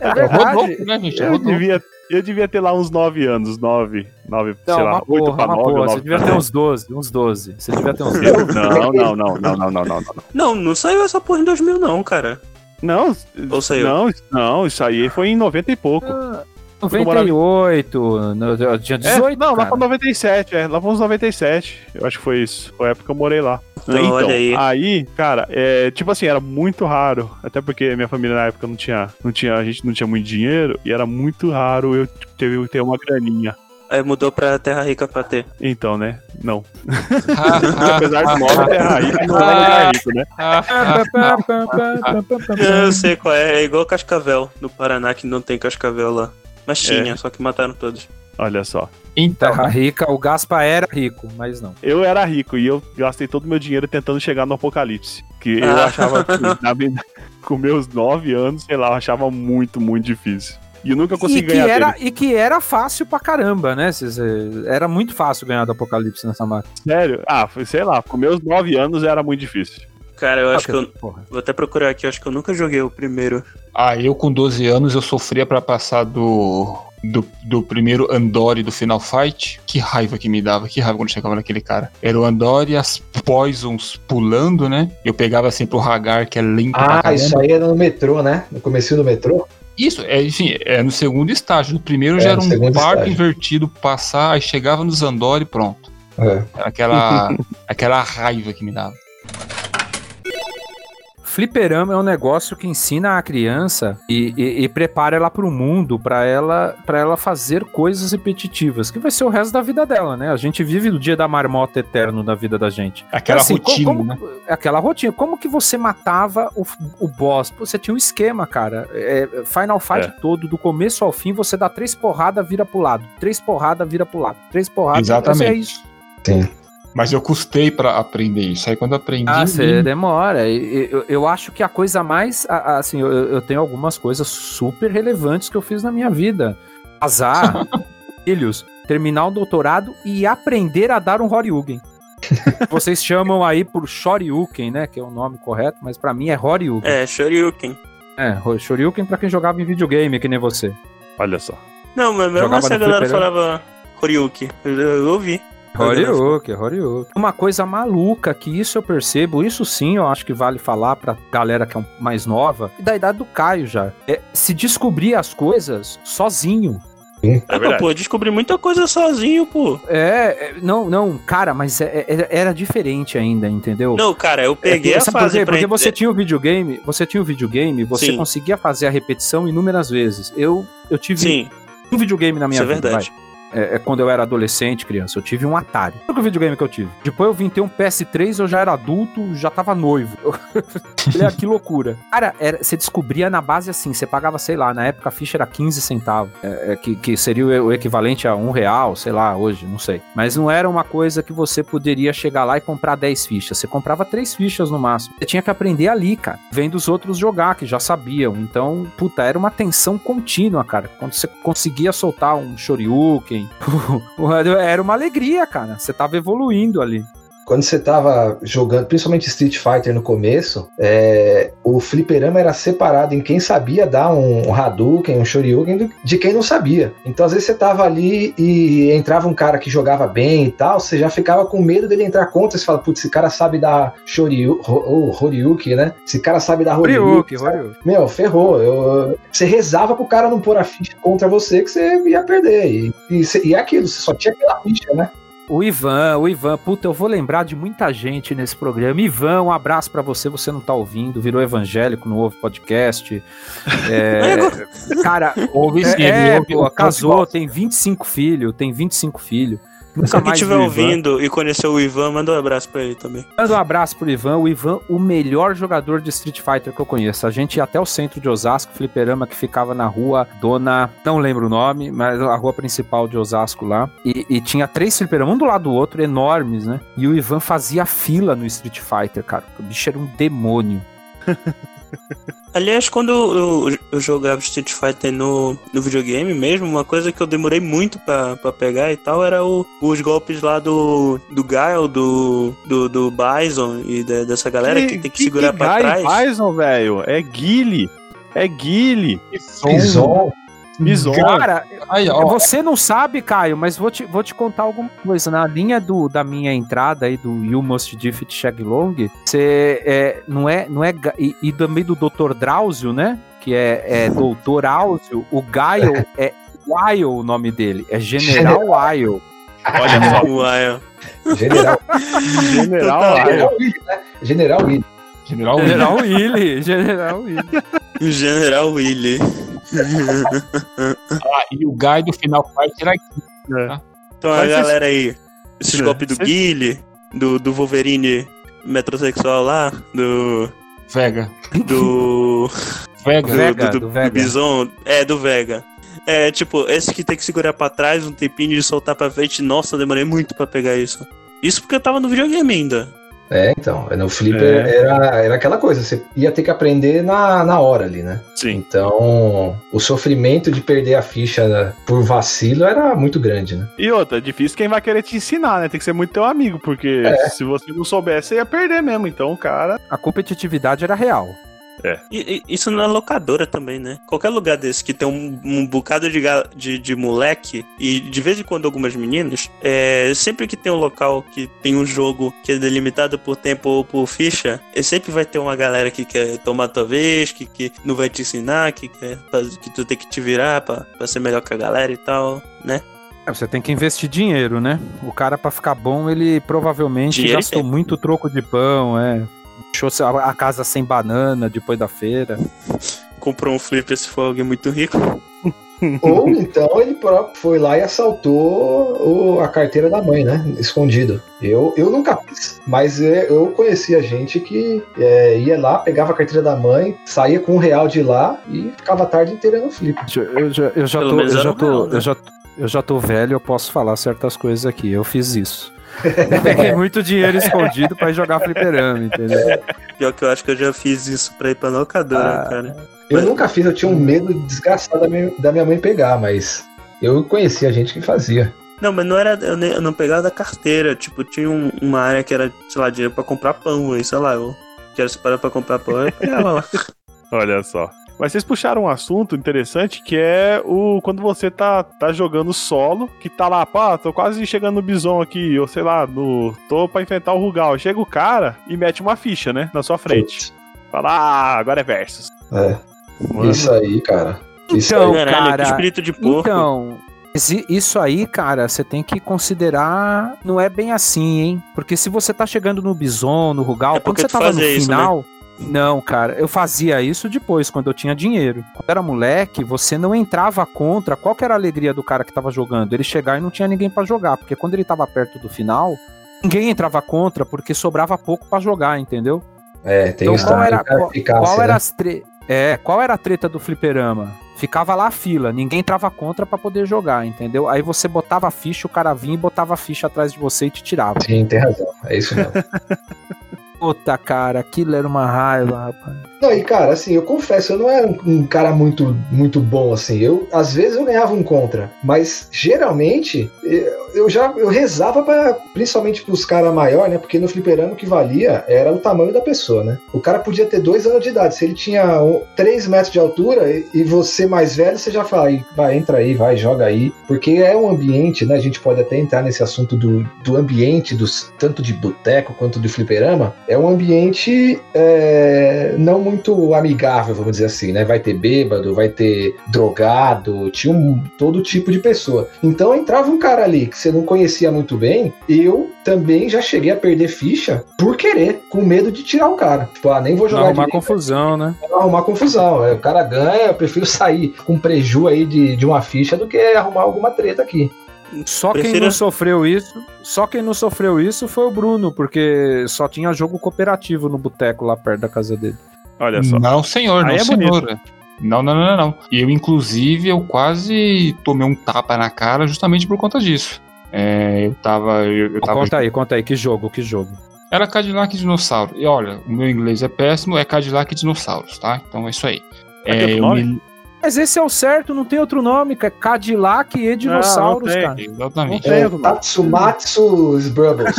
É Rodolfo, né, gente? É eu Rodolfo. devia, eu devia ter lá uns 9 anos. 9, 9 Não, sei lá, uma 8 porra, pra uma 9 porra. ou Você 9 devia ter 10. uns 12, uns 12. Você devia ter uns 12. Eu? Não, não, não, não, não, não, não, não. Não, não saiu essa porra em 2000, não, cara. Não, Ou saiu? não, não, isso aí foi em 90 e pouco. Ah, 98, no, eu tinha É, 18, não, lá cara. pra 97, é, lá pra uns 97. Eu acho que foi isso. Foi a época que eu morei lá. Então, olha aí. cara, é, tipo assim, era muito raro. Até porque minha família na época não tinha, não tinha, a gente não tinha muito dinheiro. E era muito raro eu ter, ter uma graninha. Aí mudou pra Terra Rica pra ter. Então, né? Não. Apesar de nome terra rica, não é lugar rico, né? Eu sei qual é, é igual Cascavel, no Paraná, que não tem Cascavel lá. Mas tinha, só que mataram todos. Olha só. Então, Terra rica, o Gaspa era rico, mas não. Eu era rico e eu gastei todo o meu dinheiro tentando chegar no apocalipse. Que eu Ah. achava que, na vida- com meus nove anos, sei lá, eu achava muito, muito difícil. E eu nunca E consegui que, ganhar era, dele. e que era fácil pra caramba, né? Cê- Era muito fácil ganhar do Apocalipse nessa máquina. Sério? Ah, foi, sei lá, com meus nove anos era muito difícil. Cara, eu acho que eu. Porra. Vou até procurar aqui, eu acho que eu nunca joguei o primeiro. ah, eu com 12 anos eu sofria pra passar do, do, do primeiro Andori do Final Fight. Que raiva que me dava, que raiva quando chegava naquele cara. Era o Andori e as Poisons pulando, né? Eu pegava sempre o Hagar, que é lento pra Ah, caramba. isso aí era no metrô, né? No comecinho do metrô. Isso, é, enfim, é no segundo estágio. No primeiro É, já era um barco invertido passar, aí chegava no Zandori e pronto. É. Era aquela, aquela raiva que me dava. Fliperama é um negócio que ensina a criança e, e- e prepara ela para o mundo, para ela, pra ela fazer coisas repetitivas, que vai ser o resto da vida dela, né? A gente vive o dia da marmota eterno da vida da gente. Aquela Assim, co- rotina, como- né? Aquela rotina. Como que você matava o, o boss? Pô, você tinha um esquema, cara. É, Final Fight É. todo, do começo ao fim, você dá três porradas, vira pro lado. Três porradas, vira pro lado. Três porradas, Exatamente. É isso. Sim. Mas eu custei pra aprender isso. Aí quando aprendi. Ah, eu você demora. E- e- Eu, eu acho que a coisa mais. Assim, eu, eu tenho algumas coisas super relevantes que eu fiz na minha vida: casar, filhos, terminar o doutorado e aprender a dar um Horyugen. Vocês chamam aí por Shoryuken, né? Que é o nome correto, mas pra mim é Horyugen. É, Shoryuken. É, Ho- Shoryuken pra quem jogava em videogame, que nem você. Olha só. Não, mas mesmo assim a galera falava Horyuki. Eu, eu ouvi. Horyuken, Horyuken. Uma coisa maluca que isso eu percebo, isso sim eu acho que vale falar pra galera que é mais nova, e da idade do Caio já. É se descobrir as coisas sozinho. É verdade. pô, eu descobri muita coisa sozinho, pô. É, é, não, não, cara, mas é- é- era diferente ainda, entendeu? Não, cara, eu peguei É, a sabe por fase pra Porque você tinha o videogame, você tinha o videogame, você Sim. conseguia fazer a repetição inúmeras vezes. Eu, eu tive Sim, um videogame na minha isso é vida, verdade. vai. É, é quando eu era adolescente, criança, eu tive um Atari. É o videogame que eu tive? Depois eu vim ter um PS3, eu já era adulto, já tava noivo. Ah, que loucura. Cara, era- você descobria na base assim, você pagava, sei lá, na época a ficha era 15 centavos, é, é, que, que seria o, equivalente a um real, sei lá, hoje, não sei. Mas não era uma coisa que você poderia chegar lá e comprar 10 fichas. Você comprava três fichas no máximo. Você tinha que aprender ali, cara, vendo os outros jogar, que já sabiam. Então, puta, era uma tensão contínua, cara. Quando você conseguia soltar um Shoryuken, era uma alegria, cara. Você tava evoluindo ali. Quando você tava jogando, principalmente Street Fighter no começo, é, o fliperama era separado em quem sabia dar um Hadouken, um Shoryuken, de quem não sabia. Então, às vezes, você tava ali e entrava um cara que jogava bem e tal, você já ficava com medo dele entrar contra. Você fala, putz, esse cara sabe dar Shoryu, Ho- ou Horyuken, né? Esse cara sabe dar Horyuken. sabe? Meu, ferrou. Eu, você rezava pro cara não pôr a ficha contra você que você ia perder. E, e, e é aquilo, você só tinha aquela ficha, né? O Ivan, o Ivan, puta, eu vou lembrar de muita gente nesse programa. Ivan, um abraço pra você, você não tá ouvindo, virou evangélico, não ouve podcast. É, cara, Ouve é, pô, ouve- casou, tem 25 filhos, tem 25 filhos. Se alguém estiver ouvindo e conheceu o Ivan, manda um abraço pra ele também. Manda um abraço pro Ivan. O Ivan, o melhor jogador de Street Fighter que eu conheço. A gente ia até o centro de Osasco, fliperama que ficava na rua Dona. Não lembro o nome, mas a rua principal de Osasco lá. E, e tinha três fliperamas, um do lado do outro, enormes, né? E o Ivan fazia fila no Street Fighter, cara. O bicho era um demônio. Aliás, quando eu, eu jogava Street Fighter no, no videogame mesmo, uma coisa que eu demorei muito pra, pra pegar e tal era o- os golpes lá do, do Gael, do, do, do Bison e da- dessa galera que, tem que, segurar pra Guy trás. Bison, velho. É Guile. É Guile. Bison. Bison. Cara, Aí, ó, você não sabe, Caio, mas vou te, vou te contar alguma coisa. Na linha do, da minha entrada aí do You Must Defeat Shaglong, você é, não é, não é e, e também do Dr. Drauzio, né? Que é, é Doutor Áuzio. O Gaio é Wile o nome dele, é General Wile. Olha só. General, General. General Willy, né? General Willy. General, General Willy, General Willy. O General Willy. Ah, e o Guy do Final Fight era Então a Mas vocês- galera aí, esses É, golpes do vocês- Guile, do, do Wolverine metrosexual lá, do. Vega. do. Vega. do, Vega, do, do do Vega. Bison. É, do Vega. É, tipo, esse que tem que segurar pra trás um tempinho de soltar pra frente. Nossa, eu demorei muito pra pegar isso. Isso porque eu tava no videogame ainda. É, então, no Flipper É. era, era aquela coisa, você ia ter que aprender na, na hora ali, né? Sim. Então, o sofrimento de perder a ficha por vacilo era muito grande, né? E outra, é difícil quem vai querer te ensinar, né? Tem que ser muito teu amigo, porque se você não soubesse, você ia perder mesmo. Então, cara. A competitividade era real. E, e isso na locadora também, né? Qualquer lugar desse que tem um, um bocado de, de, de moleque e de vez em quando algumas meninas, é, sempre que tem um local que tem um jogo que é delimitado por tempo ou por ficha, é, sempre vai ter uma galera que quer tomar tua vez, que, que não vai te ensinar, que quer fazer, que tu tem que te virar pra, pra ser melhor que a galera e tal, né? É, Você tem que investir dinheiro, né? O cara, pra ficar bom, ele provavelmente Dinheiro gastou muito troco de pão, é. Deixou a casa sem banana depois da feira. Comprou um flip se for alguém muito rico. Ou então ele próprio foi lá e assaltou o- a carteira da mãe, né? Escondido. Eu, eu nunca fiz, mas é, eu conhecia gente que é, ia lá, pegava a carteira da mãe, saía com um real de lá e ficava a tarde inteira no flip. Eu já, eu já tô, eu já tô, né? eu já, eu já tô velho, eu posso falar certas coisas aqui. Eu fiz isso. Eu peguei muito dinheiro escondido pra ir jogar fliperama, entendeu? Pior que eu acho que eu já fiz isso pra ir pra locadora, Ah. cara. Eu nunca fiz, eu tinha um medo desgraçado da minha, da minha mãe pegar, mas eu conhecia gente que fazia. Não, mas não era. Eu, nem- eu não pegava da carteira. Tipo, tinha um- uma área que era, sei lá, dinheiro pra comprar pão. Aí, sei lá, eu quero separar pra comprar pão. Eu pegava lá. Olha só. Mas vocês puxaram um assunto interessante que é o quando você tá, tá jogando solo, que tá lá, pá, tô quase chegando no bison aqui, ou sei lá, no. tô pra enfrentar o Rugal. Chega o cara e mete uma ficha, né, na sua frente. Fala, ah, agora é versus. É, Mano, isso aí, cara. Isso Então, aí. Caralho, cara, que espírito de porco. Então, isso aí, cara, você tem que considerar. Não é bem assim, hein? Porque se você tá chegando no Bison, no Rugal, É quando você tava no fazia isso, né? Não, cara, eu fazia isso depois, quando eu tinha dinheiro. Quando era moleque, você não entrava contra. Qual que era a alegria do cara que tava jogando? Ele chegar e não tinha ninguém pra jogar. Porque quando ele tava perto do final, ninguém entrava contra, porque sobrava pouco pra jogar, entendeu? É, tem Então, qual era- qual- Qual né? era as tre... É, qual era a treta do fliperama? Ficava lá a fila, ninguém entrava contra pra poder jogar, entendeu? Aí você botava a ficha, o cara vinha e botava a ficha atrás de você e te tirava. Sim, tem razão. É isso mesmo. Puta, cara, aquilo era uma raiva, rapaz. Não, e cara, assim, eu confesso, eu não era um, cara muito, muito bom, assim. Eu, às vezes, eu ganhava um contra, mas geralmente eu, já eu rezava para principalmente pros caras maiores, né? Porque no fliperama o que valia era o tamanho da pessoa, né? O cara podia ter dois anos de idade. Se ele tinha três metros de altura e, e você mais velho, você já fala, "Ih, vai, entra aí, vai, joga aí. Porque é um ambiente, né? A gente pode até entrar nesse assunto do, do ambiente, dos, tanto de boteco quanto de fliperama. É um ambiente é, não muito amigável, vamos dizer assim, né? Vai ter bêbado, vai ter drogado, tinha um, todo tipo de pessoa. Então entrava um cara ali que você não conhecia muito bem, eu também já cheguei a perder ficha por querer, com medo de tirar o cara. Tipo, ah, nem vou Não jogar arrumar direito, confusão, né? não arrumar confusão. É, O cara ganha, eu prefiro sair com preju aí de, de uma ficha do que arrumar alguma treta aqui. Só quem não sofreu isso, só quem não sofreu isso foi o Bruno, porque só tinha jogo cooperativo no boteco lá perto da casa dele. olha só. Não, senhor, não, é senhora. Não, não, não, não, não. Eu, inclusive, eu quase tomei um tapa na cara justamente por conta disso. É, eu tava. Eu, eu tava Conta aí, conta aí, que jogo, que jogo. Era Cadillac e Dinossauro. E olha, o meu inglês é péssimo, é Cadillac e Dinossauros, tá? Então é isso aí. É, outro eu nome? me- Mas esse é o certo, não tem outro nome, que é Cadillac e Dinossauros, tem. cara. Exatamente. É. Tatsumatsu Sbrubbles.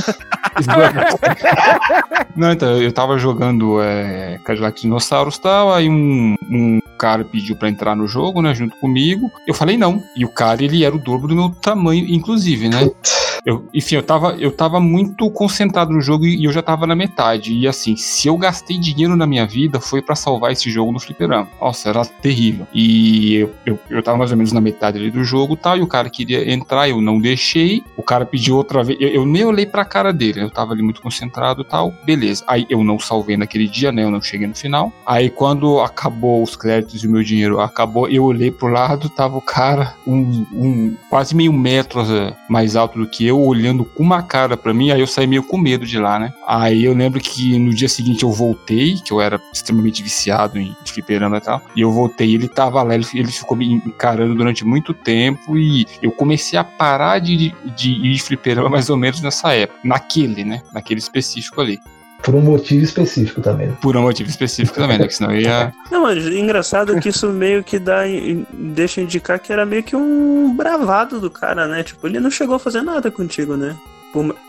Não, então, eu tava jogando é, Cadillac e Dinossauros e tal, aí um, um cara pediu pra entrar no jogo, né, junto comigo. Eu falei não. E o cara, ele era o dobro do meu tamanho, inclusive, né? Eu, enfim, eu tava, eu tava muito concentrado no jogo e, e eu já tava na metade. E assim, se eu gastei dinheiro na minha vida, foi pra salvar esse jogo no fliperama. Nossa, era terrível. E eu, eu, eu tava mais ou menos na metade ali do jogo tal, e o cara queria entrar, eu não deixei. O cara pediu outra vez, eu, eu nem olhei pra cara dele, eu tava ali muito concentrado tal. Beleza. Aí eu não salvei naquele dia, né? Eu não cheguei no final. Aí quando acabou os créditos e o meu dinheiro acabou, eu olhei pro lado, tava o cara, um, um quase meio metro eh, mais alto do que eu, olhando com uma cara pra mim, aí eu saí meio com medo de lá, né? Aí eu lembro que no dia seguinte eu voltei, que eu era extremamente viciado em fliperama e tal, e eu voltei, ele tava lá, ele, ele ficou me encarando durante muito tempo e eu comecei a parar de, de ir de fliperama mais ou menos nessa época, naquele, né? Naquele específico ali. Por um motivo específico também. Por um motivo específico também, né? Que senão ia. Não, mas engraçado é que isso meio que dá. Deixa indicar que era meio que um bravado do cara, né? Tipo, ele não chegou a fazer nada contigo, né?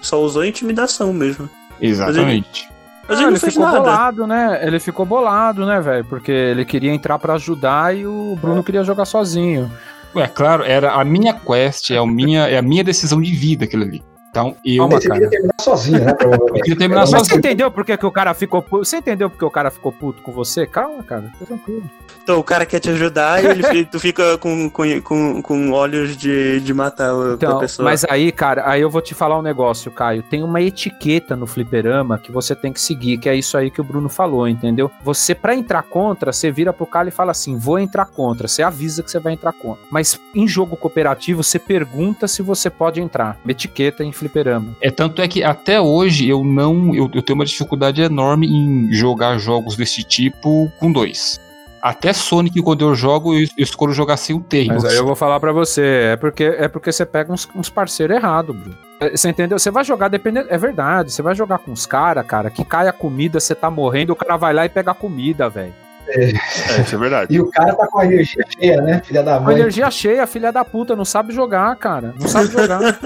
Só usou intimidação mesmo. Exatamente. Mas Ah, ele ele não fez ficou nada. bolado, né? Ele ficou bolado, né, velho? Porque ele queria entrar pra ajudar e o Bruno queria jogar sozinho. É claro, era a minha quest, é a minha, é a minha decisão de vida aquilo ali. Então, eu. Calma, Você cara. queria terminar sozinho, né? Eu Provavelmente. queria terminar Mas você sozinho. entendeu por que, que o cara ficou puto? Você entendeu porque o cara ficou puto com você? Calma, cara. Tá tranquilo. Então o cara quer te ajudar e ele, tu fica com, com, com, com olhos de, de matar o- a Então, pessoa. mas aí, cara, aí eu vou te falar um negócio, Caio. Tem uma etiqueta no fliperama que você tem que seguir, que é isso aí que o Bruno falou, entendeu? Você, pra entrar contra, você vira pro cara e fala assim: vou entrar contra. Você avisa que você vai entrar contra. Mas em jogo cooperativo, você pergunta se você pode entrar. Uma etiqueta em fliperama. É tanto é que até hoje eu não. Eu, eu tenho uma dificuldade enorme em jogar jogos desse tipo com dois. Até Sonic, quando eu jogo, eu, escolho jogar sem o Tails. Mas aí eu vou falar pra você, é porque é porque você pega uns, uns parceiros errados, Bruno. É, Você entendeu? Você vai jogar dependendo. É verdade, você vai jogar com os caras, cara, que cai a comida, você tá morrendo, o cara vai lá e pega a comida, velho. É, isso é verdade. E o cara tá com a energia cheia, né? Filha da Com mãe. energia cheia, filha da puta, não sabe jogar, cara. Não sabe jogar.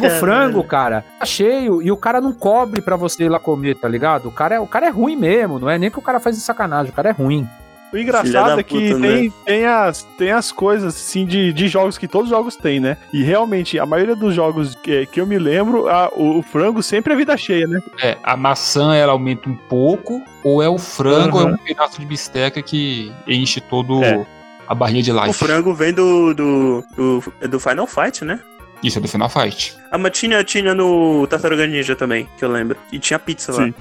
o frango, cara, tá cheio e o cara não cobre pra você ir lá comer, tá ligado? O cara, é, o cara é ruim mesmo, não é nem que o cara faz de sacanagem, o cara é ruim. O engraçado é que puta, tem, tem, as, tem as coisas, assim, de, de jogos que todos os jogos têm, né? E realmente, a maioria dos jogos que, que eu me lembro, a- o, o frango sempre é vida cheia, né? É, a maçã ela aumenta um pouco, ou é o frango, Uhum. é um pedaço de bisteca que enche todo É. a barrinha de life. O frango vem do, do, do, do Final Fight, né? Isso é do Final Fight. Ah, mas tinha, tinha no Tartaruga Ninja também, que eu lembro. E tinha pizza lá. Sim.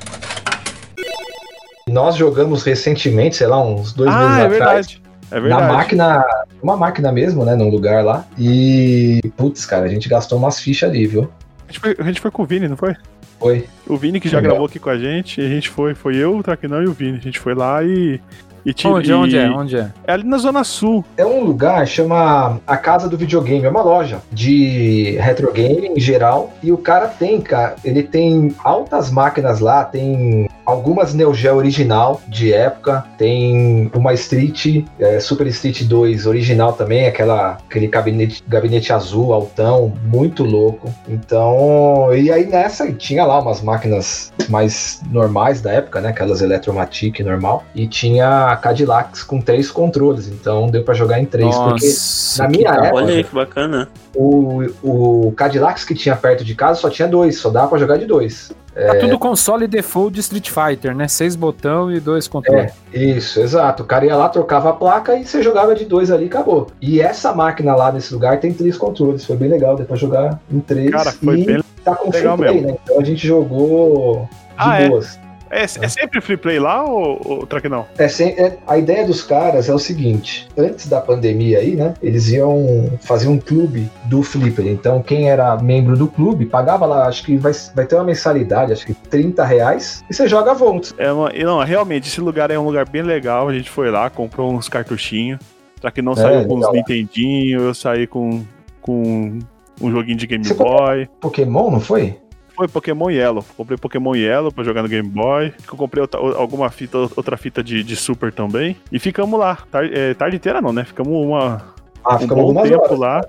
Nós jogamos recentemente, sei lá, uns dois ah, meses é atrás. verdade. É verdade. Na máquina, uma máquina mesmo, né? Num lugar lá. E, putz, cara, a gente gastou umas fichas ali, viu? A gente, foi, a gente foi com o Vini, não foi? Foi. O Vini que já Legal. gravou aqui com a gente, e a gente foi, foi eu, o Traquinão e o Vini. A gente foi lá e. e ti- Onde, e- onde é? Onde é? É ali na Zona Sul. É um lugar, chama a Casa do Videogame, é uma loja de retro game em geral. E o cara tem, cara, ele tem altas máquinas lá, tem algumas Neo Geo original de época, tem uma Street, é, Super Street 2 original também, aquela, aquele gabinete, gabinete azul, altão, muito louco. Então, e aí nessa tinha lá umas máquinas mais normais da época, né? Aquelas Electromatic normal. E tinha Cadillacs com três controles, então deu pra jogar em três. porque Nossa, na que minha época- Olha aí que bacana. o, o Cadillacs que tinha perto de casa só tinha dois, só dava pra jogar de dois. Tá tudo console default de Street Fighter, né? Seis botão e dois controles. Isso, exato. O cara ia lá, trocava a placa e você jogava de dois ali e acabou. E essa máquina lá nesse lugar tem três controles, foi bem legal, deu pra jogar em três. Cara, foi e bem tá com legal free play, mesmo. né? Então a gente jogou de Ah, é? boas. É, é sempre free play lá ou, ou Traquinão? É, sem- é- a ideia dos caras é o seguinte: antes da pandemia aí, né? Eles iam fazer um clube do Flipper. Então, quem era membro do clube pagava lá, acho que vai, vai ter uma mensalidade, acho que 30 reais, e você joga volts. É uma, e não, realmente, esse lugar é um lugar bem legal. A gente foi lá, comprou uns cartuchinhos. Traquinão É, saiu com uns. Nintendinho, eu saí com, com um joguinho de Game Você Boy. Pokémon, não foi? Foi Pokémon Yellow. Comprei Pokémon Yellow pra jogar no Game Boy. Eu comprei outra, alguma fita, outra fita de, de Super também. E ficamos lá. Tarde, é, tarde inteira não, né? Ficamos uma, Ah, um ficamos bom algumas tempo horas. lá.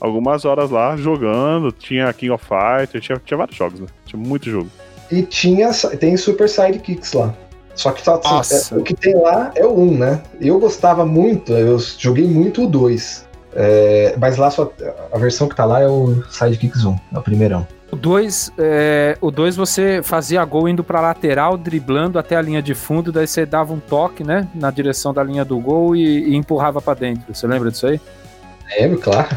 Algumas horas lá jogando. Tinha King of Fighters, tinha, tinha vários jogos, né? Tinha muito jogo. E tinha, tem Super Sidekicks lá. Só que só, é, o que tem lá é o 1, né? Eu gostava muito, eu joguei muito o 2. É, mas lá só, a versão que tá lá é o Sidekicks 1, é o primeirão. O 2, o dois você fazia gol indo pra lateral, driblando até a linha de fundo, daí você dava um toque, né, na direção da linha do gol e, e empurrava pra dentro. Você lembra disso aí? Lembro, claro.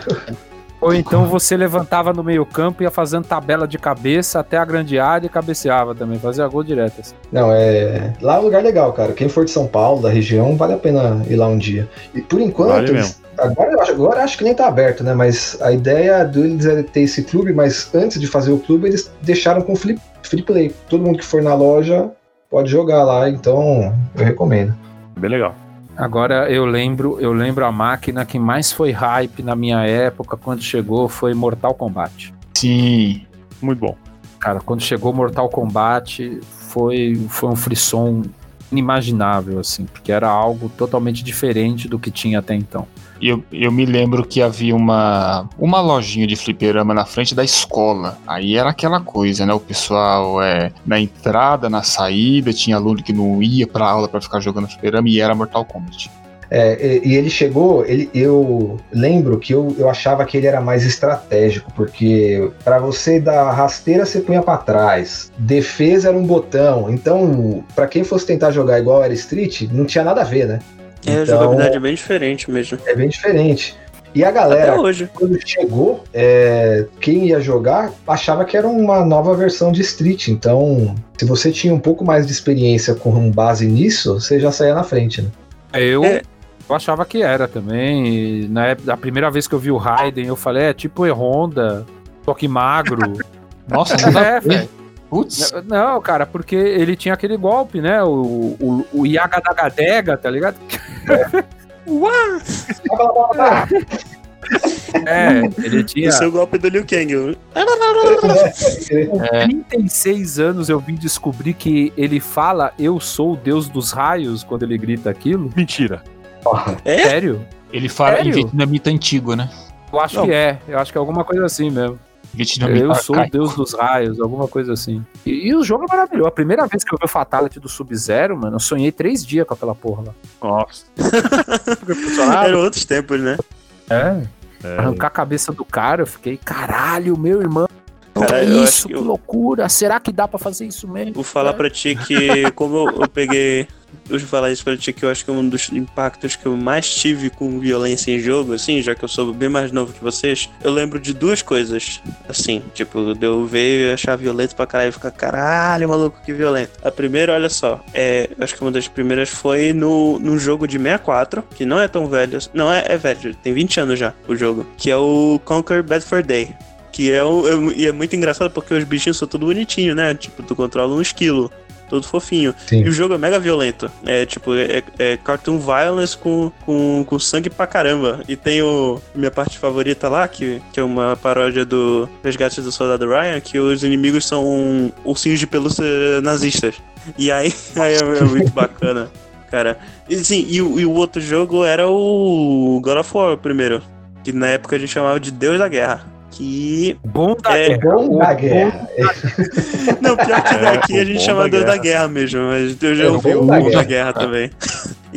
Ou então você levantava no meio-campo e ia fazendo tabela de cabeça até a grande área e cabeceava também, fazia gol direto. assim. Não, é. Lá é um lugar legal, cara. Quem for de São Paulo, da região, vale a pena ir lá um dia. E por enquanto, Vale eles- agora, eu acho- agora acho que nem tá aberto, né? Mas a ideia deles é ter esse clube, mas antes de fazer o clube, eles deixaram com free, free play. Todo mundo que for na loja pode jogar lá, então eu recomendo. Bem legal. Agora eu lembro, eu lembro a máquina que mais foi hype na minha época quando chegou foi Mortal Kombat. Sim. Muito bom. Cara, quando chegou Mortal Kombat foi, foi um frisson inimaginável, assim, porque era algo totalmente diferente do que tinha até então. Eu, eu me lembro que havia uma, uma lojinha de fliperama na frente da escola. Aí era aquela coisa, né? O pessoal é, na entrada, na saída, tinha aluno que não ia pra aula pra ficar jogando fliperama e era Mortal Kombat. É, e ele chegou, ele, eu lembro que eu, eu achava que ele era mais estratégico, porque para você dar rasteira você punha para trás, defesa era um botão. Então, para quem fosse tentar jogar igual era Street, não tinha nada a ver, né? É, a Então- jogabilidade é bem diferente mesmo. É bem diferente. E a galera, quando chegou, é, quem ia jogar achava que era uma nova versão de Street. Então, se você tinha um pouco mais de experiência com base nisso, você já saía na frente, né? Eu, É. eu achava que era também. E na época, a primeira vez que eu vi o Raiden, eu falei, é tipo E-Honda, toque magro. Nossa, é, a ver. velho. Putz, Não, cara, porque ele tinha aquele golpe, né? O, o, o Yagadagadega, tá ligado? É, ele tinha Esse é o golpe do Liu Kang. é, 36 anos eu vim descobrir que ele fala eu sou o deus dos raios quando ele grita aquilo. Mentira. É? Sério? ele fala em Sério? vietnamita antigo, né? Eu acho Não. que é. Eu acho que é alguma coisa assim mesmo. Eu sou o deus dos raios, alguma coisa assim. E, e o jogo é maravilhoso. A primeira vez que eu vi o Fatality do Sub-Zero, mano, eu sonhei três dias com aquela porra lá. Nossa. Eram outros tempos, né? É. É. Arrancar a cabeça do cara, eu fiquei, caralho, meu irmão. Cara, acho isso, que que eu- loucura. Será que dá pra fazer isso mesmo? Vou falar pra ti que, como eu, eu peguei. Eu vou falar isso pra ti que eu acho que é um dos impactos que eu mais tive com violência em jogo, assim, já que eu sou bem mais novo que vocês. Eu lembro de duas coisas, assim, tipo, de eu ver e achar violento pra caralho e ficar, caralho, maluco, que violento. A primeira, olha só, é, acho que uma das primeiras foi no, no jogo de 64, que não é tão velho, não é, é velho, tem 20 anos já o jogo, que é o Conquer Bad for Day. Que é, o, é, e é muito engraçado porque os bichinhos são tudo bonitinho, né? Tipo, tu controla um esquilo, todo fofinho. Sim. E o jogo é mega violento. É tipo, é, é cartoon violence com, com, com sangue pra caramba. E tem o minha parte favorita lá, que, que é uma paródia do Resgate do Soldado Ryan, que os inimigos são ursinhos de pelúcia nazistas. E aí, aí é, é muito bacana, cara. E sim, e, e o outro jogo era o God of War primeiro. Que na época a gente chamava de Deus da Guerra. Que. Bom da É, guerra. Bom da guerra. Não, pior que É, daqui o a gente chama da Deus da guerra. Mesmo, mas eu já É, o ouvi bom o da bom da guerra. Guerra também.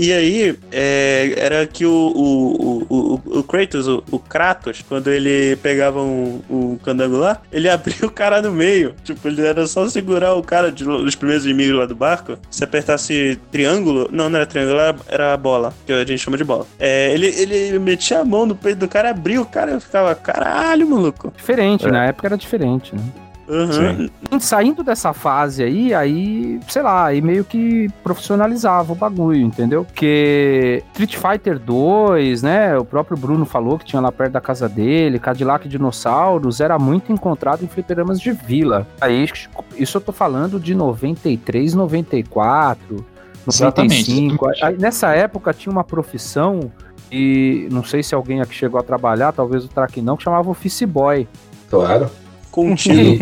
E aí, é, era que o, o, o, o, Kratos, o, o Kratos, quando ele pegava um, um candango lá, ele abria o cara no meio. Tipo, ele era só segurar o cara de, dos primeiros inimigos lá do barco. Se apertasse triângulo, não, não era triângulo, era, era bola, que a gente chama de bola. É, ele, ele metia a mão no peito do cara, abria o cara e eu ficava, caralho, maluco. Diferente, É. na época era diferente, né? Aham. Saindo dessa fase aí, aí, sei lá, aí meio que profissionalizava o bagulho, entendeu? Porque Street Fighter 2, né? O próprio Bruno falou que tinha lá perto da casa dele, Cadillac Dinossauros, era muito encontrado em fliperamas de vila. Aí, isso eu tô falando de 93, 94, Exatamente, 95. exatamente. Aí, nessa época tinha uma profissão, e não sei se alguém aqui chegou a trabalhar, talvez o Track não, que chamava Office Boy. Claro. Contínuo.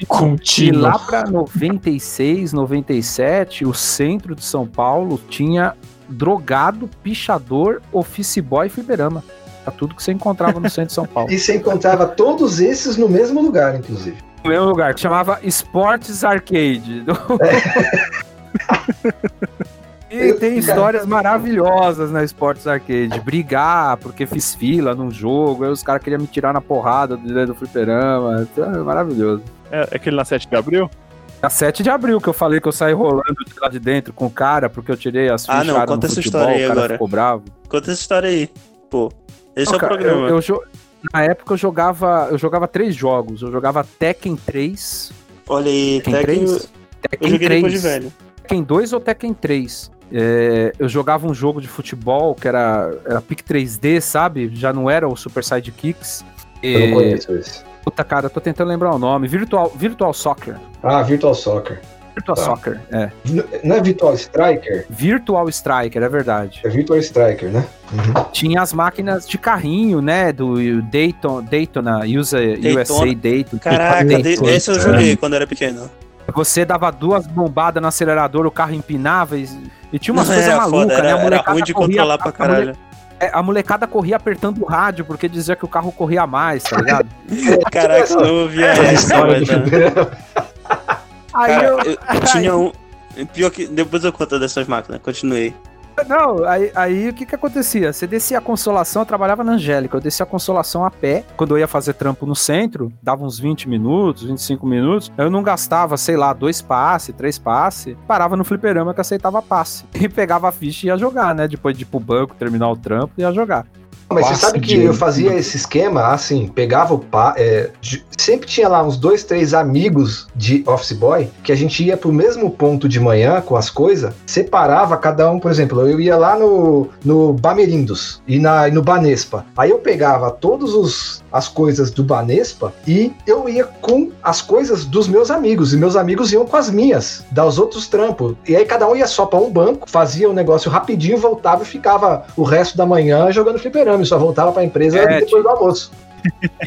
E Contínuo. lá pra 96, 97, o centro de São Paulo tinha drogado, pichador, office boy e fliperama. Era tudo que você encontrava no centro de São Paulo. E você encontrava todos esses no mesmo lugar, inclusive. No mesmo lugar, que chamava Sports Arcade. E tem histórias maravilhosas na Sports Arcade. Brigar porque fiz fila num jogo, aí os caras queriam me tirar na porrada do, do fliperama. É maravilhoso. É, é aquele na 7 de abril? A 7 de abril que eu falei que eu saí rolando de lá de dentro com o cara porque eu tirei as Ah, fichas não, no conta essa futebol, história aí agora. ficou bravo. Conta essa história aí. Pô, esse Não, é o cara, programa. eu- eu na época eu jogava, eu jogava três jogos. Eu jogava Tekken 3, Olha aí, Tekken Tekken, 3, eu Tekken joguei 3, depois de velho. Tekken 2 ou Tekken 3. É, eu jogava um jogo de futebol que era, era Pick 3D, sabe? Já não era o Super Sidekicks. Eu não E, conheço esse. puta, cara, eu tô tentando lembrar o nome. Virtual, Virtual Soccer. Ah, Virtual Soccer. Virtual Tá. Soccer, é. Não é Virtual Striker? Virtual Striker, é verdade. É Virtual Striker, né? Uhum. Tinha as máquinas de carrinho, né? Do Dayton, Daytona, USA, USA Dayton. Caraca, Dayton. esse eu joguei quando era pequeno. Você dava duas bombadas no acelerador, o carro empinava e, e tinha umas coisas malucas, né? era, A era molecada ruim de corria- controlar pra a- a mole- caralho. é, A molecada corria apertando o rádio porque dizia que o carro corria mais, tá ligado? Caraca, eu não ouvia Essa essa, história do velho. fliperama. Aí Cara, eu, eu tinha um. Pior que. Depois eu conto dessas máquinas, continuei. Não, aí, aí o que que acontecia? Você descia a consolação, eu trabalhava na Angélica, eu descia a consolação a pé, quando eu ia fazer trampo no centro, dava uns 20 minutos, 25 minutos, eu não gastava, sei lá, dois passes, três passes, parava no fliperama que aceitava passe. E pegava a ficha e ia jogar, né? Depois de ir pro banco, terminar o trampo, ia jogar. Mas você sabe que eu fazia esse esquema, assim, pegava o pa, é, sempre tinha lá uns dois, três amigos de Office Boy que a gente ia pro mesmo ponto de manhã com as coisas, separava cada um, por exemplo, eu ia lá no, no Bamerindos e, na, e no Banespa. Aí eu pegava todos os as coisas do Banespa e eu ia com as coisas dos meus amigos e meus amigos iam com as minhas, dos outros trampos. E aí cada um ia só pra um banco, fazia o negócio rapidinho, voltava e ficava o resto da manhã jogando fliperama, e só voltava pra empresa É, depois do almoço.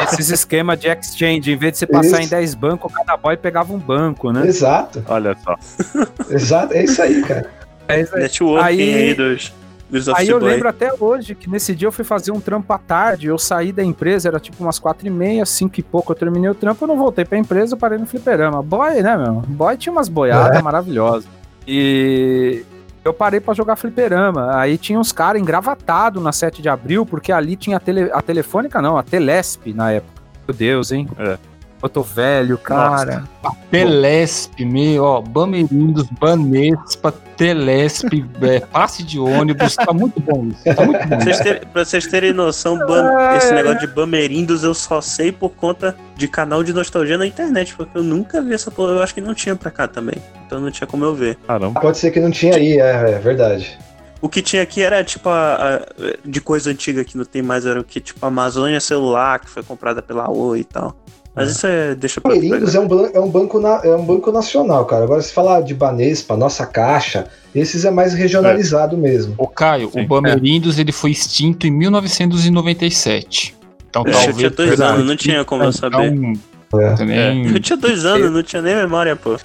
Esses esquemas de exchange, em vez de você passar Isso. em 10 bancos, cada boy pegava um banco, né? Exato, Olha só. exato, é isso aí, cara. É isso aí. Networking Aí- aí, dos, dos Aí eu Boy. lembro até hoje que nesse dia eu fui fazer um trampo à tarde, eu saí da empresa, era tipo umas quatro e meia, cinco e pouco, eu terminei o trampo, eu não voltei pra empresa, eu parei no fliperama. Boy, né, meu? Boy tinha umas boiadas maravilhosas. E eu parei pra jogar fliperama. Aí tinha uns caras engravatados na 7 de abril, porque ali tinha a, tele, a telefônica, não, a Telesp na época. Meu Deus, hein? É. Eu tô velho, cara. Telesp, meu, ó, Bamerindos, Banespa, Telesp, é, passe de ônibus, tá muito bom isso, tá muito bom. Pra vocês terem, pra vocês terem noção, Bam- esse negócio de Bamerindos eu só sei por conta de canal de nostalgia na internet, porque eu nunca vi essa porra. Eu acho que não tinha pra cá também. Então não tinha como eu ver. Caramba. Pode ser que não tinha aí, é, é verdade. O que tinha aqui era tipo a, a- de coisa antiga que não tem mais, era o que? Tipo a Amazônia celular, que foi comprada pela Oi e tal. Mas isso é. Deixa pra Palmeirindos é um, ban- é, um banco na- é um banco nacional, cara. Agora, se falar de Banespa, nossa caixa, esses é mais regionalizado mesmo. Ô Caio, Sim. o Bamerindos ele foi extinto em 1997. Então Eu talvez... tinha dois anos, não tinha como eu saber. Então, É. também... Eu tinha dois anos, não tinha nem memória, pô.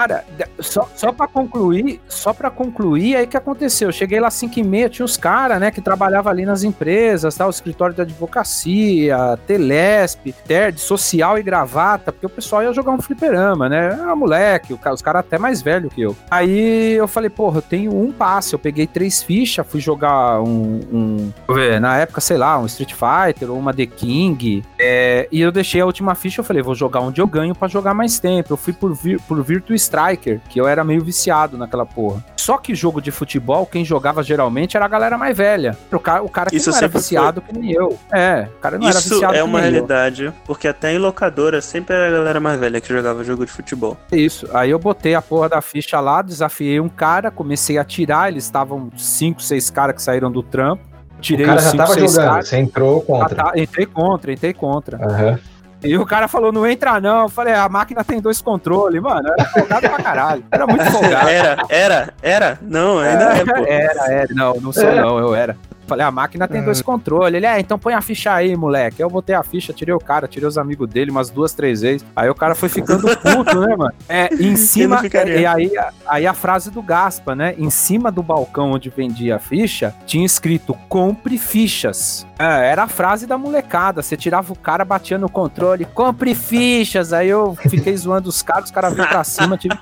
Cara, só, só pra concluir, só pra concluir, aí que aconteceu? Eu cheguei lá às 5 e meia, tinha uns caras, né, que trabalhavam ali nas empresas, tal, escritório de advocacia, Telesp, TER, de social e gravata, porque o pessoal ia jogar um fliperama, né? Era moleque, o os caras até mais velho que eu. Aí eu falei, porra, eu tenho um passe, eu peguei três fichas, fui jogar um, um na época, sei lá, um Street Fighter ou uma The King, é, e eu deixei a última ficha, eu falei, vou jogar onde eu ganho pra jogar mais tempo. Eu fui por, vir, por Virtua Striker, que eu era meio viciado naquela porra. Só que jogo de futebol, quem jogava geralmente era a galera mais velha. O cara, o cara que Isso não era viciado que nem eu. É, o cara não era Isso viciado é que uma nem eu. realidade, porque até em locadora sempre era a galera mais velha que jogava jogo de futebol. Isso. Aí eu botei a porra da ficha lá, desafiei um cara, comecei a tirar, eles estavam cinco, seis caras que saíram do trampo. Tirei o cara os já cinco, tava seis jogando, caras. você entrou Ah, contra. tá, entrei contra, entrei contra. Aham. E o cara falou, não entra não. Eu falei, a máquina tem dois controles. Mano, era folgado pra caralho. Era muito folgado. Era, era, era? Não, ainda é, pô. Era, era. Não, não sou É. não, eu era. Falei, a máquina tem dois controles. Ele, é, então põe a ficha aí, moleque. Aí eu botei a ficha, tirei o cara, tirei os amigos dele umas duas, três vezes. Aí o cara foi ficando puto, né, mano? É, em cima. ficaria? E aí, aí a frase do Gaspa, né? Em cima do balcão onde vendia a ficha, tinha escrito compre fichas. É, era a frase da molecada. Você tirava o cara, batia no controle, compre fichas. Aí eu fiquei zoando os caras, os caras vinham pra cima, tive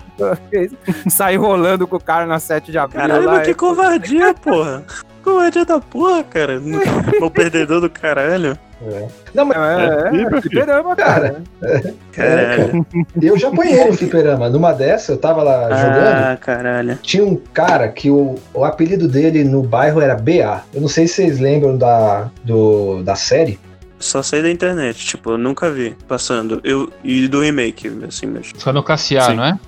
que sair rolando com o cara na 7 de abril. Caralho, lá, que e- covardia, porra. Covardia da porra, cara. O perdedor do caralho. Não, mas É, é, filho. fliperama, cara. é, Caralho. cara, eu já apanhei no fliperama. Numa dessa, eu tava lá jogando. Ah, caralho. Tinha um cara que o, o apelido dele no bairro era BA. Eu não sei se vocês lembram da, do, da série. Só sei da internet, tipo, eu nunca vi passando. Eu, e do remake, assim mesmo. Só no Cassiar, não é?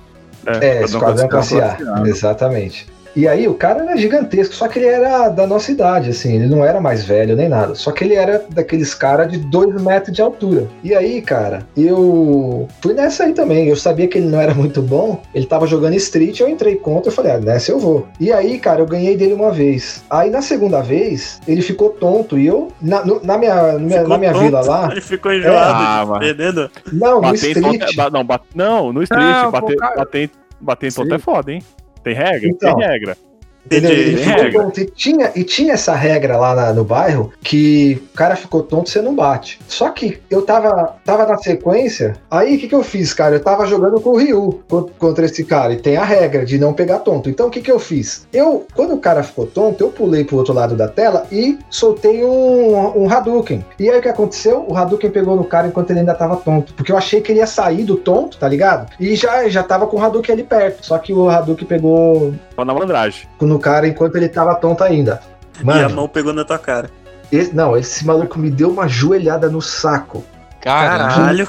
É, Esquadrão Classe A. Classe A. Exatamente. E aí o cara era gigantesco, só que ele era da nossa idade, assim, ele não era mais velho nem nada. Só que ele era daqueles caras de 2 metros de altura. E aí, cara, eu fui nessa aí também. Eu sabia que ele não era muito bom, ele tava jogando Street, eu entrei contra, eu falei, ah, nessa eu vou. E aí, cara, eu ganhei dele uma vez. Aí na segunda vez, ele ficou tonto e eu, na, no- na minha, na minha, Ficou na minha tonto, vila lá, Ele ficou enjoado, Ah, perdendo. não, no Bater Street. é- não, não, no street, Não, bater, cara. bater, bater em tonto Sim. é foda, hein? Tem regra? Então. Tem regra. Entendeu? Ele ficou tonto. E tinha, e tinha essa regra lá na- no bairro que o cara ficou tonto, você não bate. Só que eu tava, tava na sequência, aí o que, que eu fiz, cara? Eu tava jogando com o Ryu co- contra esse cara, e tem a regra de não pegar tonto. Então o que, que eu fiz? Eu, quando o cara ficou tonto, eu pulei pro outro lado da tela e soltei um, um Hadouken. E aí o que aconteceu? O Hadouken pegou no cara enquanto ele ainda tava tonto. Porque eu achei que ele ia sair do tonto, tá ligado? E já, já tava com o Hadouken ali perto. Só que o Hadouken pegou Só na malandragem. No cara enquanto ele tava tonto ainda. E a Mano, mão pegou na tua cara. esse- não, esse maluco me deu uma joelhada no saco. Caralho.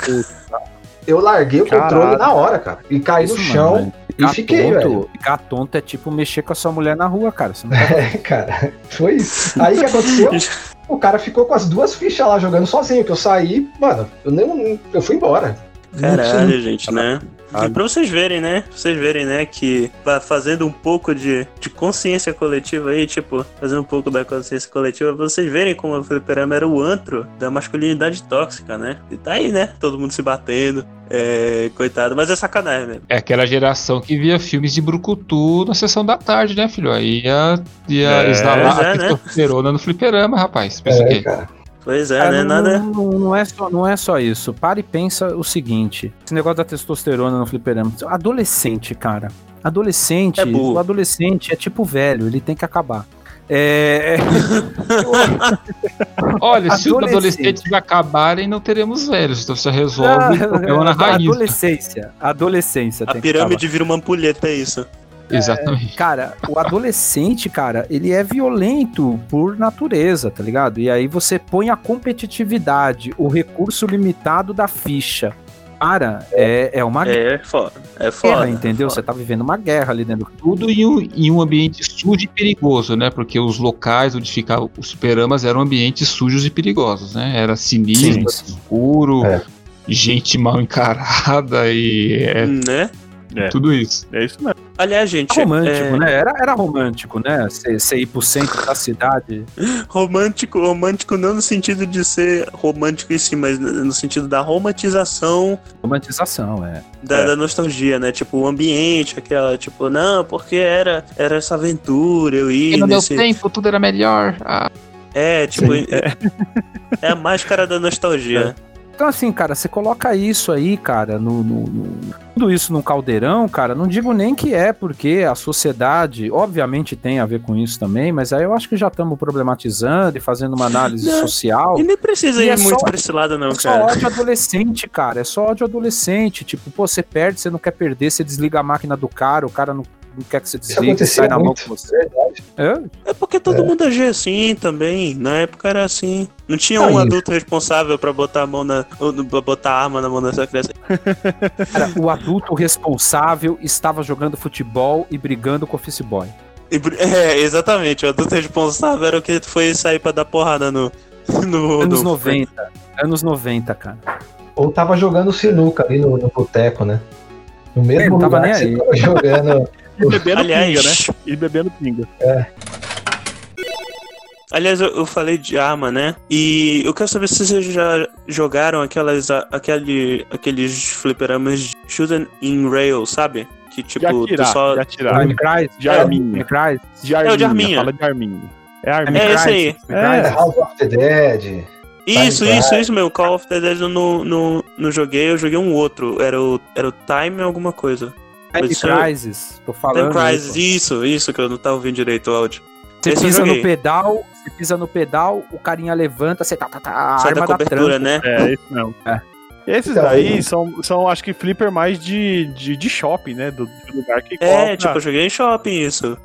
Eu larguei o Caralho. controle na hora, cara. E caí no Isso, chão mano, e Ficar fiquei, tonto, velho. ficar tonto é tipo mexer com a sua mulher na rua, cara. Você não tá É, cara, foi isso. Aí o que aconteceu? O cara ficou com as duas fichas lá jogando sozinho, que eu saí, mano, eu nem. Eu fui embora. Caralho, gente, né? E Caralho. pra vocês verem, né? Pra vocês verem, né? Que vai fazendo um pouco de, de consciência coletiva aí, tipo, fazendo um pouco da consciência coletiva, pra vocês verem como o fliperama era o antro da masculinidade tóxica, né? E tá aí, né? Todo mundo se batendo. É, coitado, mas é sacanagem mesmo. É aquela geração que via filmes de brucutu na sessão da tarde, né, filho? Aí ia, ia É, exalar pois é, a né? no fliperama, rapaz. Pensa É, quê? cara. Pois é, Cara, né? não, Nada. não, não é só, não é só isso. Para e pensa o seguinte: esse negócio da testosterona no fliperama. Adolescente, cara. Adolescente, É o adolescente é tipo velho, ele tem que acabar. É, Olha, se os Adolescente. adolescentes acabarem, não teremos velhos. Então você Ah, resolve o problema na raiz. adolescência. Adolescência. A tem que pirâmide vira uma ampulheta, é isso. Exatamente. Cara, o adolescente, cara, ele é violento por natureza, tá ligado? E aí você põe a competitividade, o recurso limitado da ficha. Cara, é, é uma É foda. É guerra, foda. entendeu? é Você foda. tá vivendo uma guerra ali dentro. Tudo em um, em um ambiente sujo e perigoso, né? Porque os locais onde ficavam os superamas eram ambientes sujos e perigosos, né? Era sinistro, Sim, sim. escuro, É. gente mal encarada e é, Né? É. tudo isso. É isso mesmo. Aliás, gente. Romântico, é, né? Era, era romântico, né? Você ir pro centro da cidade. Romântico, romântico não no sentido de ser romântico em si, mas no sentido da romantização Romantização, é. da, É. da nostalgia, né? Tipo, o ambiente, aquela, tipo, não, porque era, era essa aventura, eu E ia no meu nesse... tempo tudo era melhor. Ah, É, tipo, Sim. é, é a máscara da nostalgia. Então, assim, cara, você coloca isso aí, cara, no, no- no- tudo isso num caldeirão, cara, não digo nem que é porque a sociedade, obviamente tem a ver com isso também, mas aí eu acho que já estamos problematizando e fazendo uma análise Não, social. E nem precisa E ir é muito só- pra esse lado, não, É só cara. ódio adolescente, cara. É só ódio adolescente. Tipo, pô, você perde, você não quer perder, você desliga a máquina do cara, o cara não, não quer que você desligue, sai na mão muito. com você. É, É porque todo mundo agia assim também. Na época era assim. Não tinha um Aí. adulto responsável pra botar a mão na. pra botar a arma na mão dessa criança. cara, o adulto responsável estava jogando futebol e brigando com o office boy. É, exatamente. O adulto responsável era o que foi sair pra dar porrada no. no Anos no- 90. Anos 90, cara. Ou tava jogando sinuca ali no, no boteco, né? No mesmo É, tava lugar nem que você tava jogando. E bebendo Aliás, pinga, né? E bebendo pinga. aliás eu, eu falei de arma, né? E eu quero saber se vocês já jogaram aquelas, aquele, aqueles fliperamas shooting in rail, sabe? Que De tipo, tu atirar, só. de atirar. Time Crysis. De arminha. De arminha. É o de arminha. Fala de arminha. É arminha. É esse aí. É. House of the Dead. Isso, Time isso, isso, meu. Call of the Dead eu não, não, não joguei, eu joguei um outro. Era o, era o Time alguma coisa. Time isso é- Crisis. Tô Time falando. aí, Crisis, isso, isso, que eu não tava ouvindo direito o áudio. Você pisa no pedal, você pisa no pedal, o carinha levanta, você tá, tá, tá a Sai arma da da cobertura, tranca. né? É, esse não. É. Esses Então, daí são, são, acho que flipper mais de, de, de shopping, né? Do, do lugar que É, compra. tipo, eu joguei em shopping isso.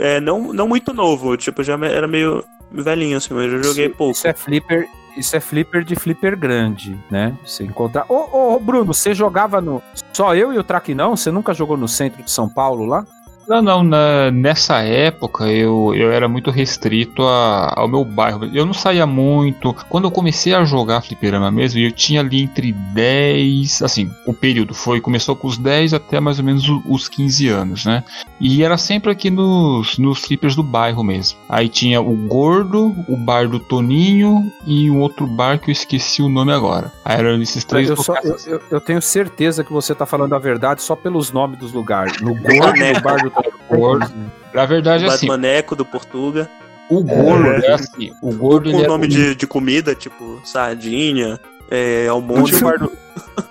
É, não, não muito novo, tipo, já era meio velhinho assim, mas eu joguei Isso- pouco. Isso é flipper, isso é flipper de flipper grande, né? Você encontrar. Ô, ô, Bruno, você jogava no. Só eu e o Traquinão? Você nunca jogou no centro de São Paulo lá? Não, não, na- nessa época eu, eu era muito restrito a- ao meu bairro. Eu não saía muito. Quando eu comecei a jogar fliperama mesmo, eu tinha ali entre 10. Assim, o período foi. Começou com os 10 até mais ou menos os 15 anos, né? E era sempre aqui nos, nos flippers do bairro mesmo. Aí tinha o Gordo, o bar do Toninho e um outro bar que eu esqueci o nome agora. Aí eram esses três Eu, só- eu, eu- eu tenho certeza que você tá falando a verdade só pelos nomes dos lugares. No Gordo, no bar do gordo. Na verdade, o assim, Batmaneco do Portuga. o gordo é assim. O gordo Com ele nome era de, de comida, tipo sardinha, é, Não almôndega. tinha, o bar do,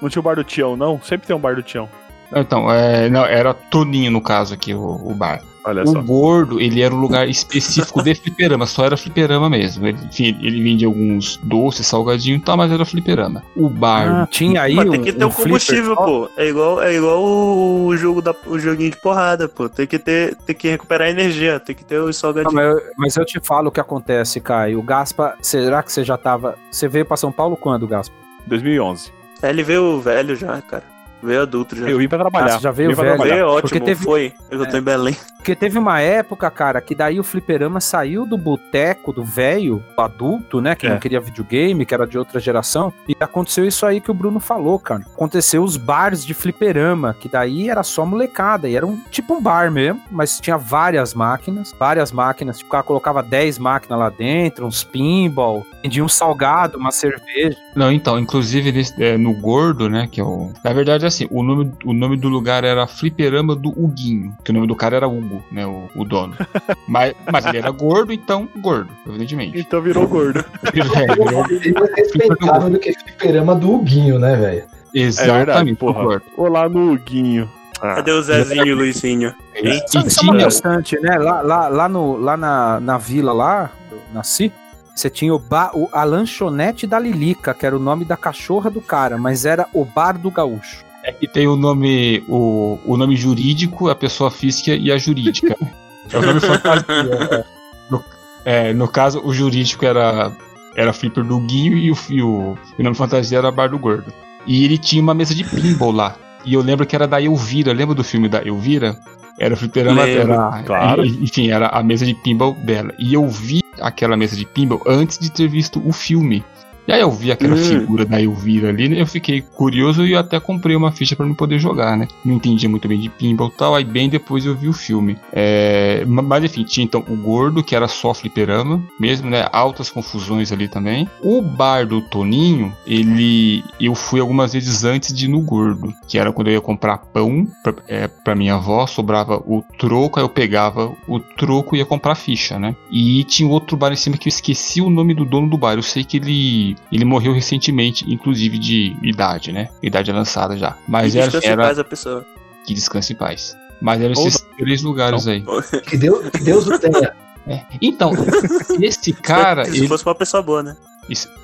não tinha o bar do Tião, não? Sempre tem um bar do Tião. Então, é, não, era Toninho no caso aqui, o, o bar. Olha O só. gordo, ele era um lugar específico de fliperama, só era fliperama mesmo. Ele, enfim, ele vendia alguns doces, salgadinho e tal, mas era fliperama. O bar. Ah, tinha aí Mas um, tem que ter um, flipper combustível, pô. É igual, é igual o jogo da, o joguinho de porrada, pô. Tem que ter, tem que recuperar energia, tem que ter os Não, salgadinhos. mas, eu, mas eu te falo o que acontece, Caio. O Gaspa, será que você já tava. Você veio pra São Paulo quando, Gaspa? 2011. É, Ele veio velho já, cara. Veio adulto já. Eu vim pra trabalhar. Ah, você já veio pra velho? trabalhar. Veio ótimo, Porque teve- foi. Eu tô em Belém. Porque teve uma época, cara, que daí o fliperama saiu do boteco do velho, do adulto, né? Que É. não queria videogame, que era de outra geração. E aconteceu isso aí que o Bruno falou, cara. Aconteceu os bares de fliperama, que daí era só molecada. E era um tipo um bar mesmo, mas tinha várias máquinas. Várias máquinas. Tipo, o cara colocava 10 máquinas lá dentro, uns pinball, vendia um salgado, uma cerveja. Não, então, inclusive nesse- é, no Gordo, né? Que é o. Na verdade, assim, o nome, o nome do lugar era Fliperama do Huguinho. Que o nome do cara era Hugo, né? O, o dono. mas, mas ele era gordo, então gordo, evidentemente. Então virou gordo. É, virou- Ele é respeitável do que fliperama do Huguinho, né, velho? Exatamente, porra. gordo. Olá no Guinho. Ah, Cadê o Zezinho e o Luizinho? Hein? E Sabe, uma tinha. bastante, né? Lá, lá, lá, no, lá na, na vila lá, eu nasci, você tinha o bar, o, a lanchonete da Lilica, que era o nome da cachorra do cara, mas era o bar do gaúcho. É que tem o nome, o, o nome jurídico, a pessoa física e a jurídica. é o nome fantasia. é. No, é, no caso, o jurídico era, era Flipper do Guinho e o, e o, o nome fantasia era Bar do Gordo. E ele tinha uma mesa de pinball lá. E eu lembro que era da Elvira, lembra do filme da Elvira? Era o fliperama, claro. enfim, era a mesa de pinball dela. E eu vi aquela mesa de pinball antes de ter visto o filme. E aí eu vi aquela Hum. figura da Elvira ali, né? Eu fiquei curioso e eu até comprei uma ficha pra me poder jogar, né? Não entendia muito bem de pinball e tal, aí bem depois eu vi o filme. É, ma- mas enfim, tinha então o Gordo, que era só fliperama, mesmo, né? Altas confusões ali também. O bar do Toninho, ele... Eu fui algumas vezes antes de ir no Gordo, que era quando eu ia comprar pão pra, é, pra minha avó, sobrava o troco, aí eu pegava o troco e ia comprar ficha, né? E tinha outro bar em cima que eu esqueci o nome do dono do bar. Eu sei que ele, ele morreu recentemente, inclusive de idade, né? Idade avançada já. Mas E era, descansa em era paz a pessoa. que descanse em paz. Mas eram Ou esses três lugares aí. Que Deus, que Deus o tenha. É. Então, esse cara, Se ele, fosse uma pessoa boa, né?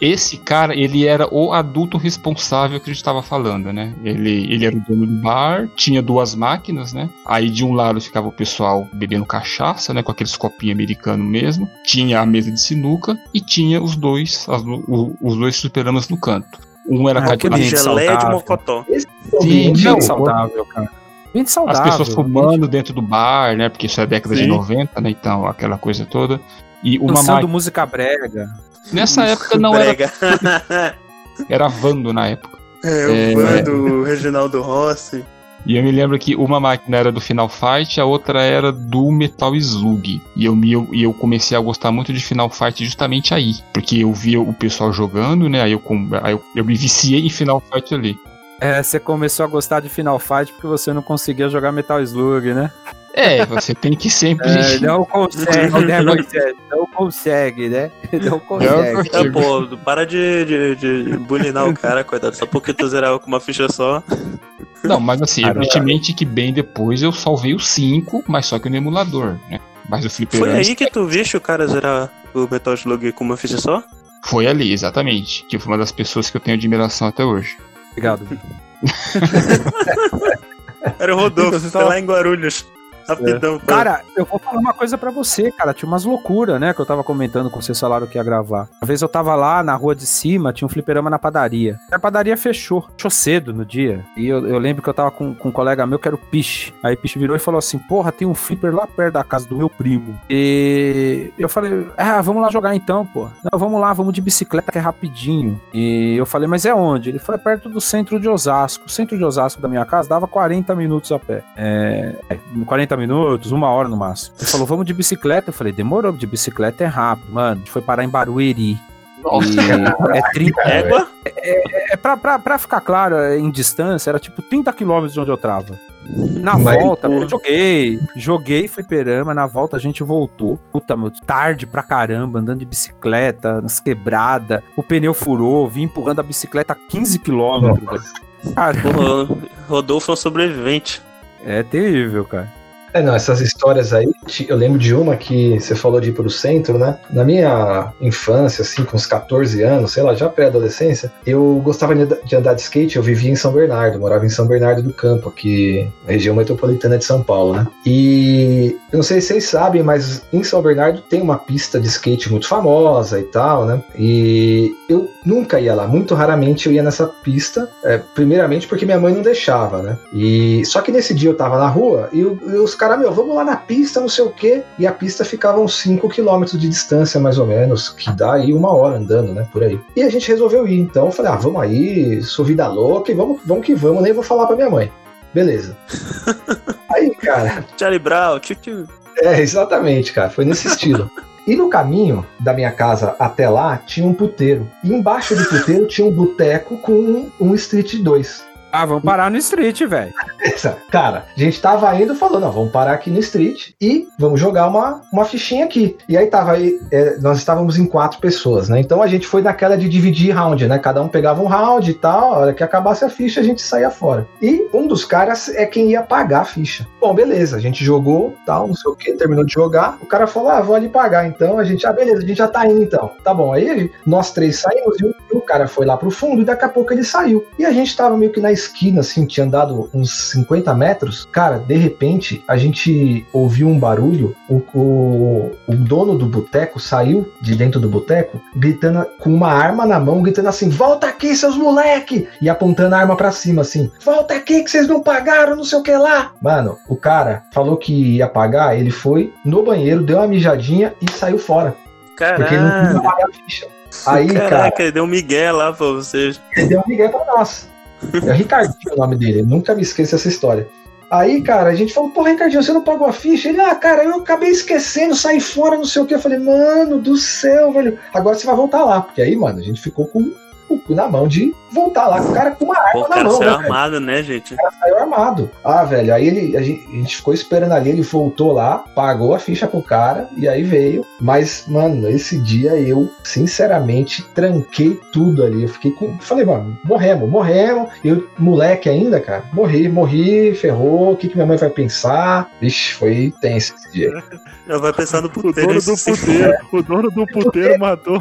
Esse- cara, ele era o adulto responsável que a gente tava falando, né? Ele, ele era o dono do bar, tinha duas máquinas, né? Aí de um lado ficava o pessoal bebendo cachaça, né? Com aqueles copinhos americanos mesmo. Tinha a mesa de sinuca e tinha os dois, as- o- os dois superamas no canto. Um era Ah, cada que A ambiente geleia de saudável. mocotó. Sim, Bem não, saudável, cara. Bem As saudável. pessoas fumando dentro do bar, né? Porque isso é década de Sim. 90, né? Então, aquela coisa toda. E uma Dançando máquina. música brega. Nessa época não era. Brega. Era Vando na época. É, É. o Vando, o Reginaldo Rossi. E eu me lembro que uma máquina era do Final Fight, a outra era do Metal Slug. E eu, me, eu, e eu comecei a gostar muito de Final Fight justamente aí. Porque eu via o pessoal jogando, né? Aí eu, aí eu, eu me viciei em Final Fight ali. É, você começou a gostar de Final Fight porque você não conseguia jogar Metal Slug, né? É, você tem que sempre. É, não consegue, né, Moisés? Não consegue, né? Não consegue. É, pô, para de, de, de bulinar o cara, coitado. Só porque tu zerava com uma ficha só. Não, mas assim, Cara, evidentemente que bem depois eu salvei o 5, mas só que no emulador, né? Mas o Foi fliperama aí que tu viste o cara zerar o Metal Slug com uma ficha só? foi ali, exatamente. Que foi uma das pessoas que eu tenho admiração até hoje. Obrigado. Era o Rodolfo, Você foi tava- lá em Guarulhos. Rapidão. pô. Cara, eu vou falar uma coisa pra você, cara. Tinha umas loucuras, né? Que eu tava comentando com vocês falaram que ia gravar. Uma vez eu tava lá na rua de cima, tinha um fliperama na padaria. A padaria fechou. Fechou cedo no dia. E eu, eu lembro que eu tava com, com um colega meu que era o Piche. Aí o Piche virou e falou assim: Porra, tem um flipper lá perto da casa do meu primo. E eu falei: Ah, vamos lá jogar então, pô. Não, vamos lá, vamos de bicicleta que é rapidinho. E eu falei: Mas é onde? Ele foi perto do centro de Osasco. O centro de Osasco da minha casa dava 40 minutos a pé. É, 40 minutos, uma hora no máximo. Ele falou, vamos de bicicleta. Eu falei, demorou, de bicicleta é rápido. Mano, a gente foi parar em Barueri. E é 30. Égua? É, é pra, pra, pra ficar claro, é, em distância, era tipo 30 quilômetros de onde eu tava. Na Mas- volta, eu joguei, joguei fliperama, na volta a gente voltou. Puta, meu, tarde pra caramba, andando de bicicleta, nas quebradas, o pneu furou, vim empurrando a bicicleta a 15 quilômetros. Cara, Rodolfo é um sobrevivente. é terrível, cara. É, não, essas histórias aí, eu lembro de uma que você falou de ir pro centro, né? Na minha infância, assim, com uns 14 anos, sei lá, já pré-adolescência, eu gostava de andar- de skate, eu vivia em São Bernardo, morava em São Bernardo do Campo, aqui na região metropolitana de São Paulo, né? E eu não sei se vocês sabem, mas em São Bernardo tem uma pista de skate muito famosa e tal, né? E eu nunca ia lá, muito raramente eu ia nessa pista, é, primeiramente porque minha mãe não deixava, né? E só que nesse dia eu tava na rua e, o- e os caras, meu, vamos lá na pista, não sei o quê. E a pista ficava uns 5 quilômetros de distância, mais ou menos, que dá aí uma hora andando, né? Por aí. E a gente resolveu ir. Então eu falei, ah, vamos aí, sou vida louca e vamos, vamos que vamos, nem vou falar pra minha mãe. Beleza. aí, cara, Charlie Brown, tchu, tchu. é, exatamente, cara. Foi nesse estilo. E no caminho da minha casa até lá tinha um puteiro. E embaixo do puteiro tinha um boteco com um Street 2. Ah, vamos parar no street, velho. Cara, a gente tava indo falou: não, vamos parar aqui no street e vamos jogar uma, uma fichinha aqui. E aí tava aí, é, nós estávamos em quatro pessoas, né? Então a gente foi naquela de dividir round, né? Cada um pegava um round e tal. A hora que acabasse a ficha, a gente saía fora. E um dos caras é quem ia pagar a ficha. Bom, beleza, a gente jogou, tal, não sei o que, terminou de jogar. O cara falou: ah, vou ali pagar. Então a gente, ah, beleza, a gente já tá indo então. Tá bom. Aí nós três saímos e o, e o cara foi lá pro fundo e daqui a pouco ele saiu. E a gente tava meio que na esquina, assim, tinha andado uns 50 metros. Cara, de repente, a gente ouviu um barulho. O, o, o dono do boteco saiu de dentro do boteco, gritando com uma arma na mão, gritando assim: Volta aqui, seus moleque! E apontando a arma pra cima, assim: Volta aqui que vocês não pagaram, não sei o que lá. Mano, o cara falou que ia pagar, ele foi no banheiro, deu uma mijadinha e saiu fora. Porque ele não Caralho. pagar a ficha. Aí, cara, Caraca, ele deu um migué lá pra vocês. ele deu um migué pra nós. É Ricardinho o nome dele, nunca me esqueço essa história. Aí, cara, a gente falou, pô, Ricardinho, você não pagou a ficha? Ele, ah, cara, eu acabei esquecendo, saí fora, não sei o que. Eu falei, mano do céu, velho. Agora você vai voltar lá. Porque aí, mano, a gente ficou com o cu na mão de voltar lá com o cara com uma Pô, arma o na cara mão, saiu né, velho? armado, né, gente? O cara saiu armado. Ah, velho, aí ele, a, gente, a gente ficou esperando ali, ele voltou lá, pagou a ficha pro cara e aí veio. Mas, mano, esse dia eu, sinceramente, tranquei tudo ali. Eu fiquei com. Falei, mano, morremos, morremos. Eu, moleque ainda, cara, morri, morri, ferrou. O que, que minha mãe vai pensar? Vixe, foi tenso esse dia. Já vai pensar no O puteiro. dono isso do puteiro, o dono do puteiro matou.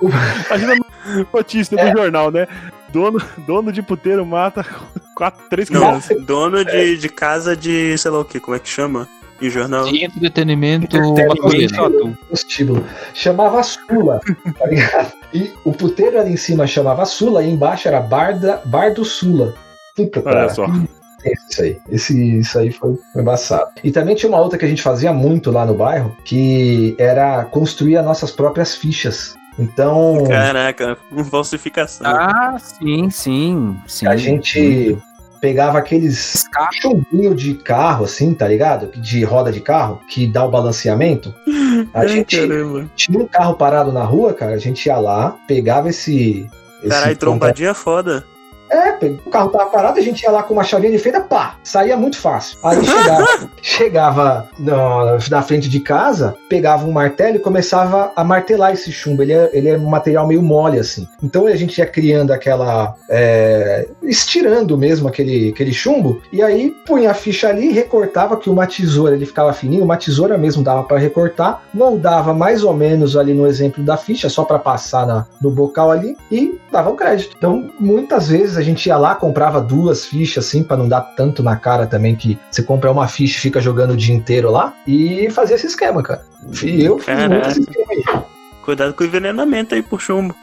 Imagina a notícia do jornal, né? Dono, dono de puteiro mata quatro, três Não, crianças. dono de, de casa de, sei lá o que, como é que chama? Em jornal. De entretenimento Entretenimento. prostíbulo. Chamava Sula, tá ligado? E o puteiro ali em cima chamava Sula e embaixo era Bar, da, Bar do Sula. Puta, Olha cara. só. que Isso aí. Esse, isso aí foi embaçado. E também tinha uma outra que a gente fazia muito lá no bairro, que era construir as nossas próprias fichas. Então, Caraca, falsificação. Ah, sim, sim, sim. a gente pegava aqueles chumbinho de carro, assim, tá ligado? De roda de carro, que dá o balanceamento. A Ai, gente caramba. tinha um carro parado na rua, cara, a gente ia lá, pegava esse. esse Caralho, trombadinha foda. É, o carro tava parado, a gente ia lá com uma chavinha de fenda, pá, saía muito fácil. Aí chegava, chegava no- na frente de casa, pegava um martelo e começava a martelar esse chumbo. Ele é, ele é um material meio mole, assim. Então a gente ia criando aquela. é, estirando mesmo aquele, aquele chumbo, e aí punha a ficha ali, recortava, que uma tesoura ele ficava fininho, uma tesoura mesmo dava para recortar, moldava mais ou menos ali no exemplo da ficha, só para passar na- no bocal ali, e dava o crédito. Então, muitas vezes a gente ia lá, comprava duas fichas, assim, para não dar tanto na cara também, que você compra uma ficha e fica jogando o dia inteiro lá, e fazia esse esquema, cara. E Eu fiz muito esse esquema aí. Cuidado com o envenenamento aí por chumbo.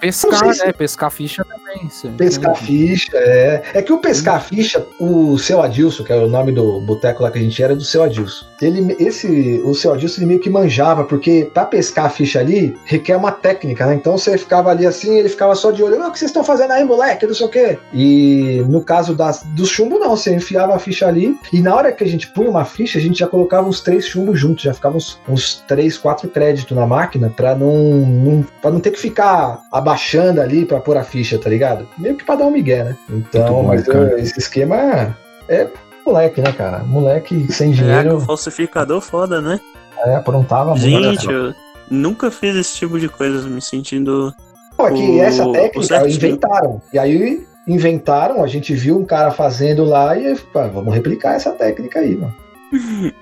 Pescar, Não sei se- né? Pescar ficha também. Sequência. Pescar ficha, é. É que o pescar ficha, o seu Adilson, que é o nome do boteco lá que a gente era, é do seu Adilson. Ele, esse, o seu Adilson, ele meio que manjava, porque pra pescar a ficha ali, requer uma técnica, né? Então você ficava ali assim, ele ficava só de olho, "Ah, o que vocês estão fazendo aí, moleque, não sei o quê. E no caso das, do chumbo, não, você enfiava a ficha ali, e na hora que a gente punha uma ficha, a gente já colocava uns três chumbos juntos, já ficava uns, uns três, quatro créditos na máquina, pra não, não, pra não ter que ficar abaixando ali pra pôr a ficha, tá ligado? Meio que pra dar um migué, né? Então, bom, mas eu- esse esquema é moleque, né, cara? Moleque sem Caraca, dinheiro, o falsificador foda, né? é, aprontava muito. Gente, eu nunca fiz esse tipo de coisa, me sentindo. Não, é que o- essa técnica inventaram. E aí inventaram, a gente viu um cara fazendo lá e pá, vamos replicar essa técnica aí, mano.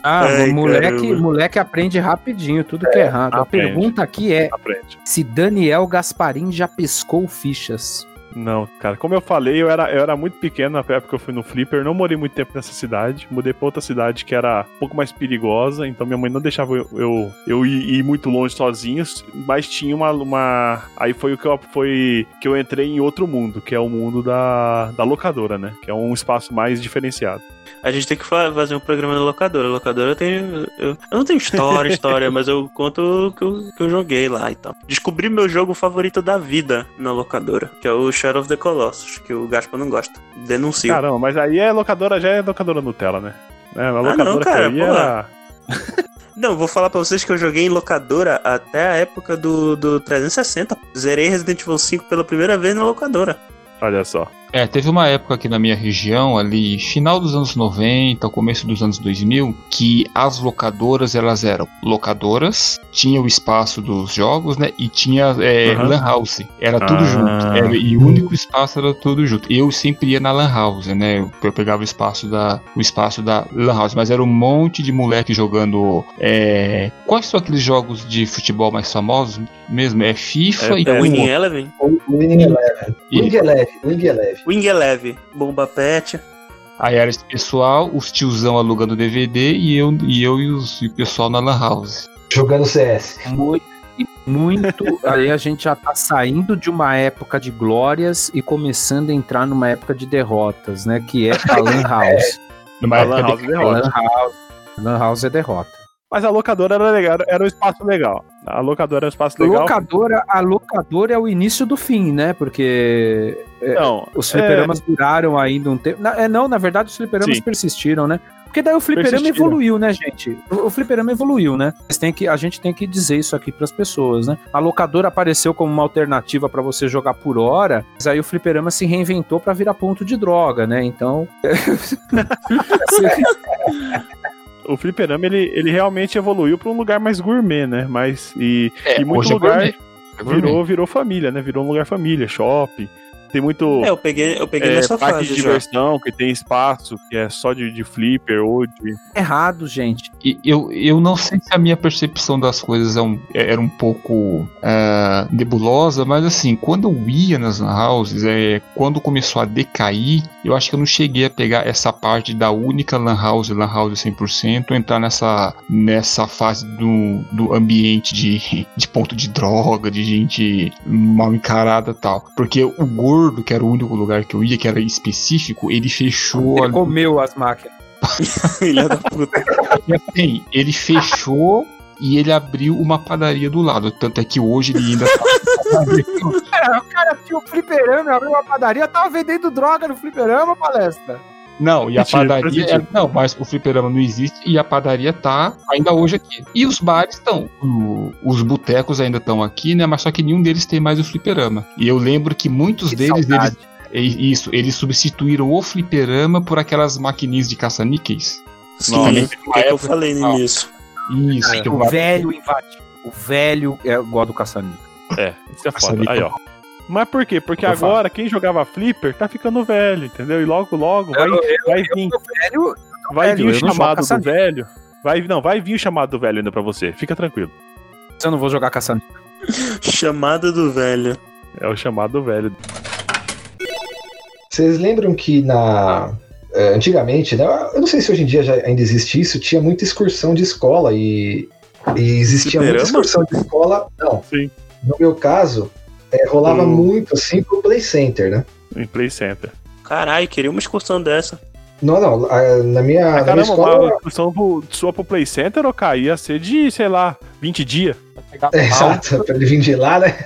Ah, Ai, moleque, caramba. moleque aprende rapidinho tudo que é errado. A aprende. pergunta aqui é Aprende. se Daniel Gasparim já pescou fichas. Não, cara, como eu falei, eu era, eu era muito pequeno na época que eu fui no Flipper, não morei muito tempo nessa cidade, mudei pra outra cidade que era um pouco mais perigosa, então minha mãe não deixava eu, eu, eu ir, ir muito longe sozinho, mas tinha uma, uma. Aí foi o que eu, foi que eu entrei em outro mundo, que é o mundo da, da locadora, né? Que é um espaço mais diferenciado. A gente tem que fa- fazer um programa na locadora. Locadora eu tenho. Eu, eu não tenho história, história, mas eu conto o que eu, que eu joguei lá e tal. Descobri meu jogo favorito da vida na locadora, que é o Shadow of the Colossus, que o Gaspa não gosta. Denuncio. Caramba, mas aí é locadora, já é locadora Nutella, né? É, a não, locadora cara, que eu ia era. Não, vou falar pra vocês que eu joguei em locadora até a época do, do 360. Zerei Resident Evil 5 pela primeira vez na locadora. Olha só. É, teve uma época aqui na minha região, ali, final dos anos 90, começo dos anos 2000, que as locadoras, elas eram locadoras, tinha o espaço dos jogos, né, e tinha é, Aham. lan house, era tudo Ah. junto, era- e o único espaço era tudo junto. Eu sempre ia na lan house, né, eu, eu pegava o espaço da, o espaço da lan house, mas era um monte de moleque jogando, é, quais são aqueles jogos de futebol mais famosos mesmo? É FIFA É, e É Winning. Eleven? O Winning Eleven. Wing Eleven, Wing Eleven. Wing Eleven. Bomba Pet. Aí era esse pessoal, os tiozão alugando DVD e eu e, eu e, os, e o pessoal na Lan House. Jogando CS. Muito, e muito. aí a gente já tá saindo de uma época de glórias e começando a entrar numa época de derrotas, né? Que é a Lan House. Numa A época Lan de- House A derrota. Lan House, Lan House é derrota. Mas a locadora era legal, era um espaço legal. A locadora era um espaço legal. Locadora, a locadora é o início do fim, né? Porque Não, os fliperamas duraram ainda um tempo. Na- é, não, na verdade, os fliperamas Sim. persistiram, né? Porque daí o fliperama evoluiu, né, gente? O, fliperama evoluiu, né? Mas tem que, a gente tem que dizer isso aqui pras pessoas, né? A locadora apareceu como uma alternativa pra você jogar por hora, mas aí o fliperama se reinventou pra virar ponto de droga, né? Então. o fliperama ele, ele realmente evoluiu para um lugar mais gourmet, né? Mas e, É, e muito é lugar. É virou virou família, né? Virou um lugar família, shopping. Tem muito É, eu peguei, eu peguei é, nessa parque fase de já. diversão que tem espaço que é só de, de flipper ou de errado, gente. E eu, eu não sei se a minha percepção das coisas é um- era um pouco ah, nebulosa, mas assim, quando eu ia nas lan houses, é, quando começou a decair, eu acho que eu não cheguei a pegar essa parte da única lan house, lan house 100%, entrar nessa, nessa fase do, do ambiente de, de ponto de droga, de gente mal encarada e tal. Porque o gordo, que era o único lugar que eu ia, que era específico, ele fechou Ele ali. comeu as máquinas. Filha da puta. E assim, ele fechou e ele abriu uma padaria do lado. Tanto é que hoje ele ainda tá. Cara, o cara tinha um fliperama, abriu uma padaria, tava vendendo droga no fliperama, palestra. Não, e a Mentira, padaria. é- não, mas o fliperama não existe e a padaria tá ainda hoje aqui. E os bares estão. Os botecos ainda estão aqui, né? Mas só que nenhum deles tem mais o fliperama. E eu lembro que muitos Que deles. saudade. Eles, é isso, eles substituíram o fliperama por aquelas maquininhas de caça-níqueis. Sim, Nossa. o que, eu falei início? Isso, que o velho invadiu. O velho é igual do caçanica. É, isso é foda. Aí, ó. Mas por quê? Porque Eu agora quem jogava flipper tá ficando velho, entendeu? E logo, logo vai, Eu- vai vir, Velho, vai velho, vir o chamado do velho. Vai, não, vai vir o chamado do velho ainda pra você. Fica tranquilo. eu não vou jogar caçanica. Chamada do velho. É o chamado do velho. Vocês lembram que na. eh, Antigamente, né? Eu não sei se hoje em dia já ainda existe isso, tinha muita excursão de escola e, e existia muita excursão de escola. Não. Sim. No meu caso, É, rolava Hum. muito assim pro Play Center, né? Em Play Center. Caralho, queria uma excursão dessa. Não, não. a- Na minha, na minha Ah, caramba, escola. uma discussão pro- sua pro Play Center, ou cara, ia ser de, sei lá, 20 dias. É, exato, pra ele vir de lá, né?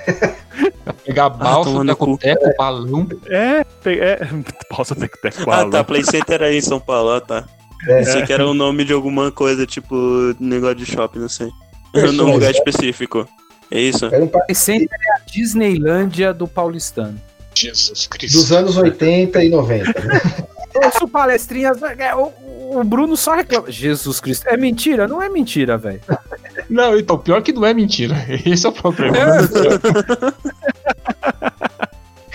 Pegar a balsa, cu. teco-teco, balão. É, pe- é. Posso ter que ter com Ah, a tá, Play Center aí em São Paulo, ah, tá. É. Pensei que era o nome de alguma coisa, tipo, negócio de shopping, não sei. Pessoas, Num lugar né? específico. É isso? Era um par Play Center é a Disneylândia do paulistano. Jesus Cristo. dos anos 80 e 90. Né? Ouço palestrinhas, é, o, o Bruno só reclama. Jesus Cristo. É mentira? Não é mentira, velho. Não, então, pior que não é mentira. Esse é o problema.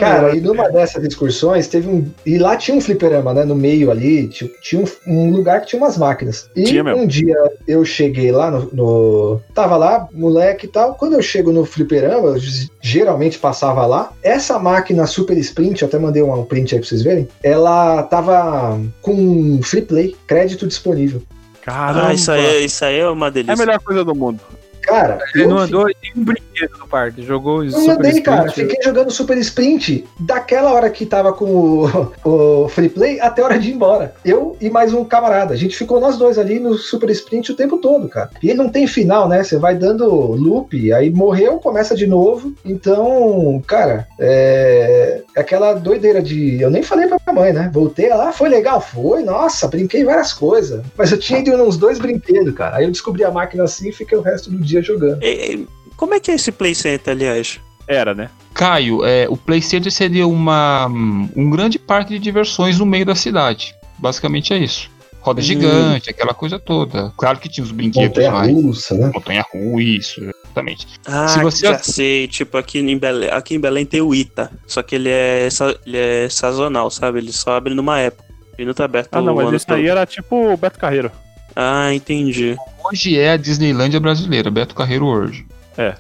Cara, e numa dessas excursões teve um. E lá tinha um fliperama, né? No meio ali, ti- tinha um, um lugar que tinha umas máquinas. E Tinha mesmo. um dia eu cheguei lá no, no- Tava lá, moleque e tal. Quando eu chego no fliperama, eu geralmente passava lá. Essa máquina Super Sprint, eu até mandei um, um print aí pra vocês verem. Ela tava com free play, crédito disponível. Caramba. Ah, isso aí, é- isso aí é uma É a delícia. melhor coisa do mundo. Cara, Ele eu não andou em nenhum brinquedo no parque. Jogou Eu Super andei, cara. Sprint. Fiquei jogando Super Sprint daquela hora que tava com o, o Free Play até a hora de ir embora. Eu e mais um camarada. A gente ficou nós dois ali no Super Sprint o tempo todo, cara. E não tem final, né? Você vai dando loop, aí morreu, começa de novo. Então, cara, é, é aquela doideira de. Eu nem falei pra minha mãe, né? Voltei lá, foi legal? Foi, nossa, brinquei várias coisas. Mas eu tinha ido nos dois brinquedos, cara. Aí eu descobri a máquina assim e fiquei o resto do dia jogando. E- como é que é esse Play Center, aliás? Era, né? Caio, é, o Play Center seria uma, um grande parque de diversões no meio da cidade. Basicamente é isso. Roda Hum. gigante, aquela coisa toda. Claro que tinha os brinquedos Montanha mais. russa, né? Montanha russa, isso, exatamente. Ah, Se você- já sei. Tipo, aqui em, Belém, aqui em Belém tem o Ita. Só que ele é, ele é sazonal, sabe? Ele só abre numa época. Ele não tá aberto Ah, não, mas esse aí era tipo o Beto Carreiro. Ah, entendi. Hoje é a Disneylândia brasileira, Beto Carreiro World.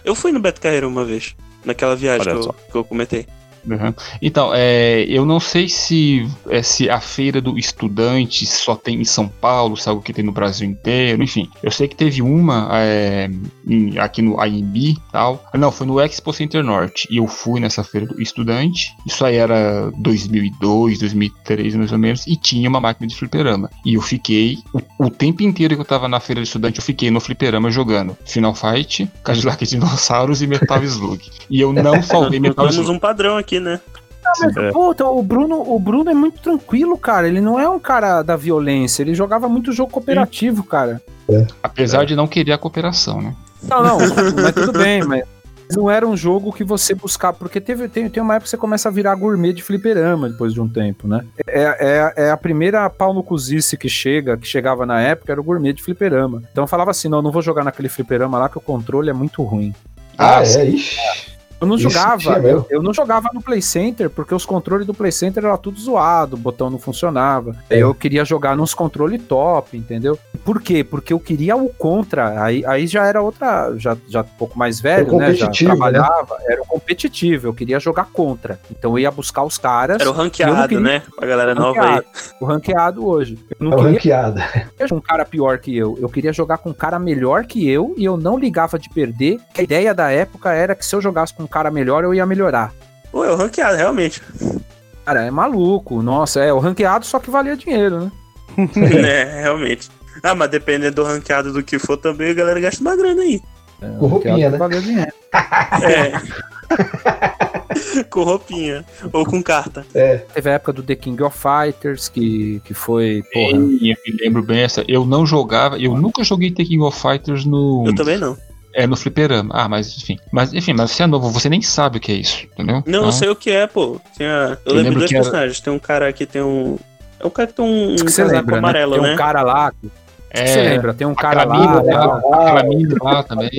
Eu fui no Beto Carreiro uma vez. Naquela viagem que eu, que eu comentei. Uhum. Então, é, eu não sei se, é, se a feira do estudante só tem em São Paulo, se é algo que tem no Brasil inteiro, enfim. Eu sei que teve uma é, em- aqui no AMB e tal. Não, foi no Expo Center Norte. E eu fui nessa feira do estudante. Isso aí era 2002, 2003, mais ou menos. E tinha uma máquina de fliperama. E eu fiquei, o, o tempo inteiro que eu tava na feira do estudante, eu fiquei no fliperama jogando Final Fight, Cadillac Dinossauros e Metal Slug. E eu não salvei Metal Temos Slug. um padrão aqui, né? Mas, É. puta, o Bruno, o Bruno é muito tranquilo, cara. Ele não é um cara da violência. Ele jogava muito jogo cooperativo, cara. Apesar de não querer a cooperação, né? Não, não, mas tudo bem, mas não era um jogo que você buscava, porque teve, tem, tem uma época que você começa a virar gourmet de fliperama depois de um tempo, né? É, é, é a primeira pau no cozice que chega, que chegava na época, era o gourmet de fliperama. Então eu falava assim, não, não vou jogar naquele fliperama lá que o controle é muito ruim. Ah, Ah, é, ixi. Eu não Isso jogava, eu, eu não jogava no Play Center, porque os controles do Play Center era tudo zoado, o botão não funcionava. É. Eu queria jogar nos controles top, entendeu? Por quê? Porque eu queria o contra. Aí, aí já era outra, já, já um pouco mais velho, né? Já né? trabalhava, era o competitivo, eu queria jogar contra. Então eu ia buscar os caras, Era o ranqueado, queria- né? Pra galera nova aí. ranqueado, o ranqueado hoje. Eu É não o queria ranqueada. um cara pior que eu. Eu queria jogar com um cara melhor que eu e eu não ligava de perder. que A ideia da época era que se eu jogasse com um cara melhor, eu ia melhorar. Pô, é o ranqueado, realmente. Cara, é maluco. Nossa, é o ranqueado só que valia dinheiro, né? é, realmente. Ah, mas dependendo do ranqueado do que for também, a galera gasta uma grana aí. É, Com roupinha, né? Valia dinheiro. É. com roupinha. Ou com carta. Teve a época do The King of Fighters, que, que foi, porra. Eu me lembro bem essa. Eu não jogava, eu nunca joguei The King of Fighters no. Eu também não. É, no fliperama. Ah, mas enfim. Mas enfim, mas você é novo, você nem sabe o que é isso, entendeu? Não, Então, eu sei o que é, pô. Tinha... Eu, Eu lembro lembro dois que era- personagens. Tem um cara que tem um. É um cara que tem um, que um você casaco lembra, amarelo, né? Tem né? um cara lá. que- É, Você lembra? Tem um cara lá. mina lá, aquela mina lá também.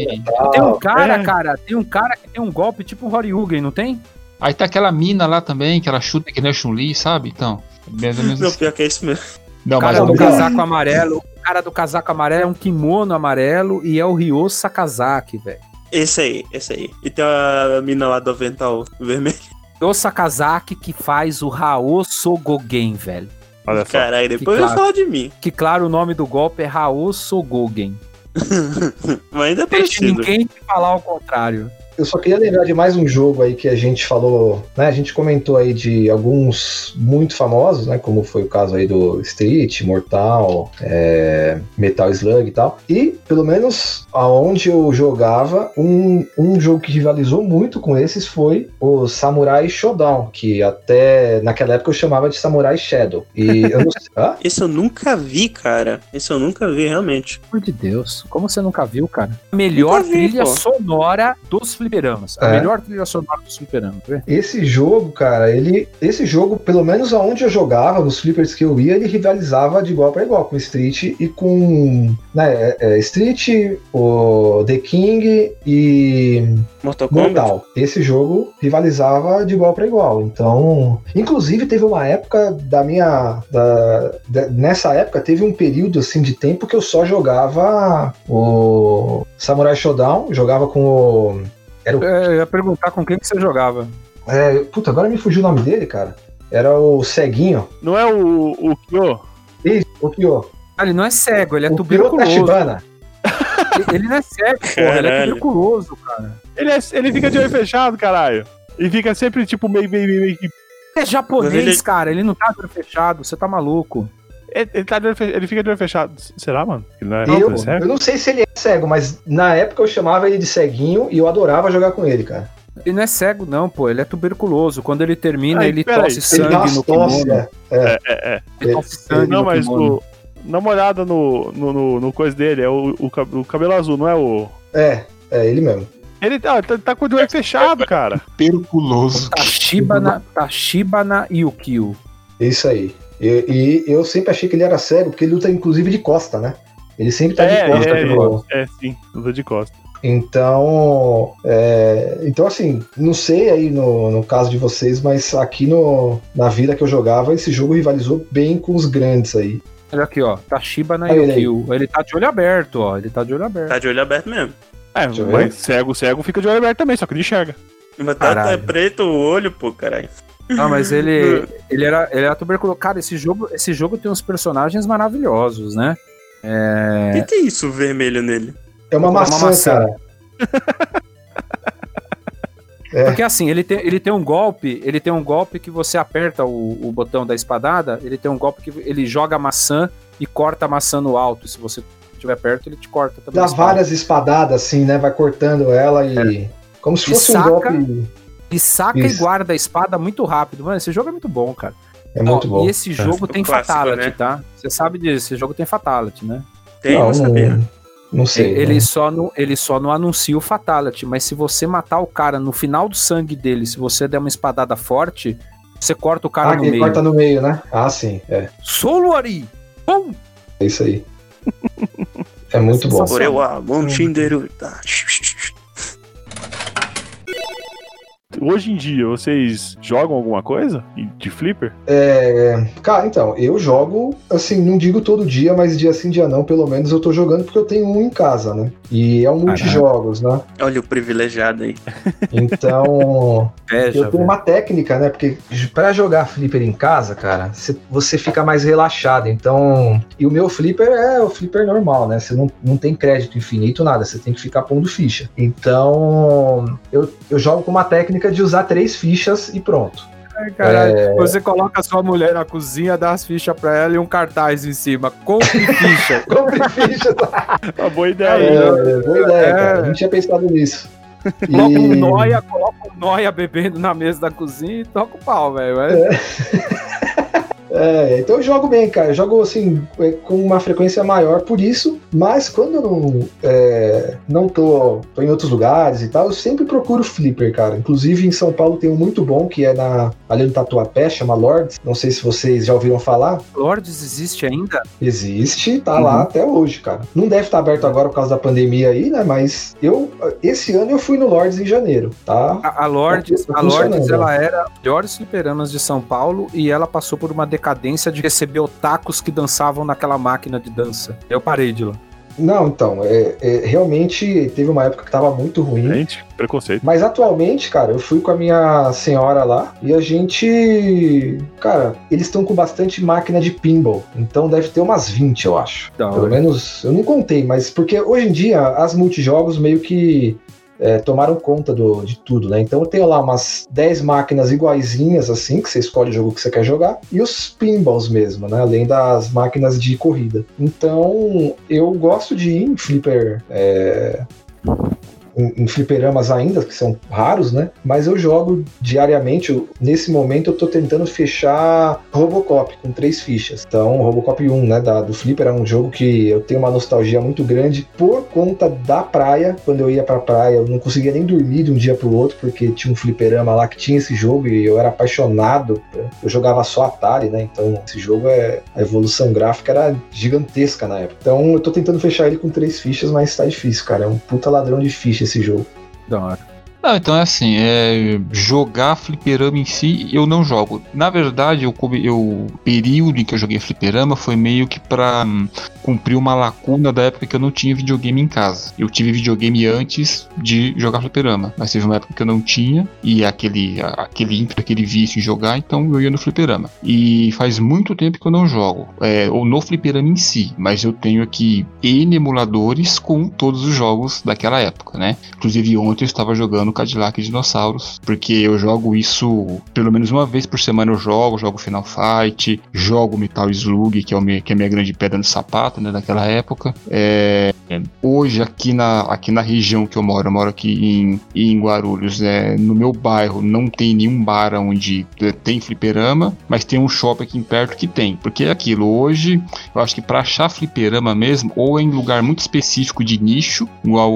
Tem um cara, É. cara, tem um cara que tem um golpe tipo um Horyugen, não tem? Aí tá aquela mina lá também, que ela chuta que nem a Chun-Li, sabe? Então, mais ou menos Não, assim. pior que é isso mesmo. Não, O mas cara eu do nunca- casaco amarelo. O cara do casaco amarelo é um kimono amarelo e é o Ryo Sakazaki, velho. Esse aí, esse aí. E tem a mina lá do avental vermelho. O Sakazaki que faz o Rao Sogogen, velho. Olha só. Caralho, depois Que vai falar de mim. Que claro, o nome do golpe é Rao Sogogen. Mas ainda é parecido. ninguém te falar o contrário. Eu só queria lembrar de mais um jogo aí que a gente falou, né? A gente comentou aí de alguns muito famosos, né? Como foi o caso aí do Street, Mortal, é, Metal Slug e tal. E, pelo menos, aonde eu jogava, um, um jogo que rivalizou muito com esses foi o Samurai Showdown, que até naquela época eu chamava de Samurai Shadow. E eu não sei. Hã? Esse eu nunca vi, cara. Esse eu nunca vi, realmente. Amor de Deus, como você nunca viu, cara? A melhor vi, trilha pô. sonora dos fliperamas. A É. melhor trilha sonora dos fliperamas. vê? Esse jogo, cara, ele. Esse jogo, pelo menos aonde eu jogava, nos flippers que eu ia, ele rivalizava de igual para igual com Street e com. Né, é, é, Street, o The King e Mortal Kombat. Mortal. Esse jogo rivalizava de igual para igual. Então. Inclusive, teve uma época da minha. da- da- nessa época, teve um período assim de tempo que eu só jogava o Samurai Showdown, jogava com o. Era o É, eu ia perguntar com quem que você jogava. É, puta, agora me fugiu o nome dele, cara. Era o Ceguinho. Não é o, o Kyo? Isso, o Pio. Ah, ele não é cego, ele é o tuberculoso. Tachibana. Ele- Ele não é cego, porra, ele é tuberculoso, cara. Ele, é- ele fica de olho fechado, caralho. E fica sempre, tipo, meio, meio, meio, meio é japonês, ele- cara, ele não tá de olho fechado, você tá maluco. Ele, ele tá ele fica de olho fechado. Será, mano? Ele não é, Eu, não é cego? eu não sei se ele é cego, mas na época eu chamava ele de Ceguinho e eu adorava jogar com ele, cara. Ele não é cego, não, pô, ele é tuberculoso. Quando ele termina, Ai, ele tosse Ele dá sangue umas no tosse, kimono. é. É, é. Ele tosse sangue Não, no mas kimono. o. Dá uma olhada no, no, no, no coisa dele, é o, o, o cabelo azul, não é o. É, é ele mesmo. Ele tá, tá, tá com o olho fechado, cara. Perculoso. Tashibana, Tashibana Yukio. Isso aí. E, e eu sempre achei que ele era cego, porque ele luta inclusive de costa, né? Ele sempre tá É, de costa. é, pro- É, sim, luta de costa. Então, é, então assim, não sei aí no, no caso de vocês, mas aqui no, na vida que eu jogava, esse jogo rivalizou bem com os grandes aí. Olha aqui, ó. Ele aí. Yukio. Ele tá de olho aberto, ó. Ele tá de olho aberto. Tá de olho aberto mesmo. É, mas cego, cego fica de olho aberto também, só que não enxerga. Mas tá, tá preto o olho, pô, caralho. Não, mas ele, ele era, ele era tuberculoso. Cara, esse jogo, esse jogo tem uns personagens maravilhosos, né? É. O que, que é isso vermelho nele? É uma Uma maçã, maçã. cara. É. Porque assim, ele tem, ele tem um golpe, ele tem um golpe que você aperta o, o botão da espadada, ele tem um golpe que ele joga a maçã e corta a maçã no alto. Se você estiver perto, ele te corta também. Dá várias espadadas assim, né? Vai cortando ela e. Como se fosse um saca- golpe. E saca Isso. e guarda a espada muito rápido. Mano, esse jogo é muito bom, cara. É muito bom. E esse jogo O tem clássico, fatality, né? tá? Você sabe disso, esse jogo tem fatality, né? Tem, não, não sabia. não, não sei. ele, né? só não, ele só não anuncia o fatality, mas se você matar o cara no final do sangue dele, se você der uma espadada forte, você corta o cara Ah, no meio. corta no meio, né? Ah, sim, é. Soluari! Bom! É isso aí. É muito bom. Hoje em dia, vocês jogam alguma coisa de flipper? É, cara, então, eu jogo, assim, não digo todo dia, mas dia sim, dia não, pelo menos eu tô jogando porque eu tenho um em casa, né? E é um multijogos, né? Olha o privilegiado aí. Então, Veja, eu tenho velho. uma técnica, né? Porque pra jogar flipper em casa, cara, cê- você fica mais relaxado. Então, e o meu flipper é o flipper normal, né? Você não, não tem crédito infinito, nada. Você tem que ficar pondo ficha. Então, eu, eu jogo com uma técnica de usar três fichas e pronto. Ai, caralho. É. Você coloca a sua mulher na cozinha, dá as fichas pra ela e um cartaz em cima. Compre ficha. Compre fichas. Uma boa ideia. É, hein? boa ideia, É. cara. A gente tinha pensado nisso. Coloca um E- noia, coloca um noia bebendo na mesa da cozinha e toca o pau, velho. É. É, então eu jogo bem, cara. Eu jogo assim é, com uma frequência maior por isso, mas quando eu não, é, não tô, tô em outros lugares e tal, eu sempre procuro flipper, cara. Inclusive em São Paulo tem um muito bom que é na ali no Tatuapé, chama Lords. Não sei se vocês já ouviram falar. Lords existe ainda? Existe, tá Uhum. lá até hoje, cara. Não deve estar aberto agora por causa da pandemia aí, né? Mas eu esse ano eu fui no Lords em janeiro, tá? A, a Lords, Tá a Lords ela era a melhores fliperamas de São Paulo e ela passou por uma decadência de receber otakus que dançavam naquela máquina de dança. Eu parei de lá. Não, então, é, é, realmente teve uma época que tava muito ruim. Gente, preconceito. Mas atualmente, cara, eu fui com a minha senhora lá e a gente. Cara, eles estão com bastante máquina de pinball. Então deve ter umas 20, eu acho. Da Pelo hora. menos, eu não contei, mas porque hoje em dia as multijogos meio que é, tomaram conta do, de tudo, né? Então eu tenho lá umas 10 máquinas iguaizinhas, assim, que você escolhe o jogo que você quer jogar, e os pinballs mesmo, né? Além das máquinas de corrida. Então eu gosto de ir em flipper. É, em, em fliperamas ainda, que são raros, né? Mas eu jogo diariamente. eu- nesse momento eu tô tentando fechar Robocop com três fichas. Então, Robocop 1, né, da, do Flipper é um jogo que eu tenho uma nostalgia muito grande por conta da praia. Quando eu ia pra praia, eu não conseguia nem dormir de um dia pro outro, porque tinha um fliperama lá que tinha esse jogo e eu era apaixonado. Eu jogava só Atari, né? Então, esse jogo é. A evolução gráfica era gigantesca na época. Então, eu tô tentando fechar ele com três fichas, mas tá difícil, cara. É um puta ladrão de ficha esse jogo. Da hora. Não, então é assim, é, jogar fliperama em si eu não jogo. Na verdade, eu, eu- o período em que eu joguei fliperama foi meio que pra hum, cumprir uma lacuna da época que eu não tinha videogame em casa. Eu tive videogame antes de jogar fliperama, mas teve uma época que eu não tinha e aquele, aquele ímpeto, aquele vício em jogar, então eu ia no fliperama. E faz muito tempo que eu não jogo, é, ou no fliperama em si, mas eu tenho aqui N emuladores com todos os jogos daquela época, né? Inclusive ontem eu estava jogando Cadillac Dinossauros, porque eu jogo isso pelo menos uma vez por semana eu jogo, jogo Final Fight, jogo Metal Slug, que é, o me- que é a minha grande pedra no sapato, né, daquela época. É, hoje aqui na, aqui na região que eu moro, eu moro aqui em, em Guarulhos, né, no meu bairro não tem nenhum bar onde tem fliperama, mas tem um shopping aqui em perto que tem, porque é aquilo, hoje eu acho que pra achar fliperama mesmo, ou é em lugar muito específico de nicho, igual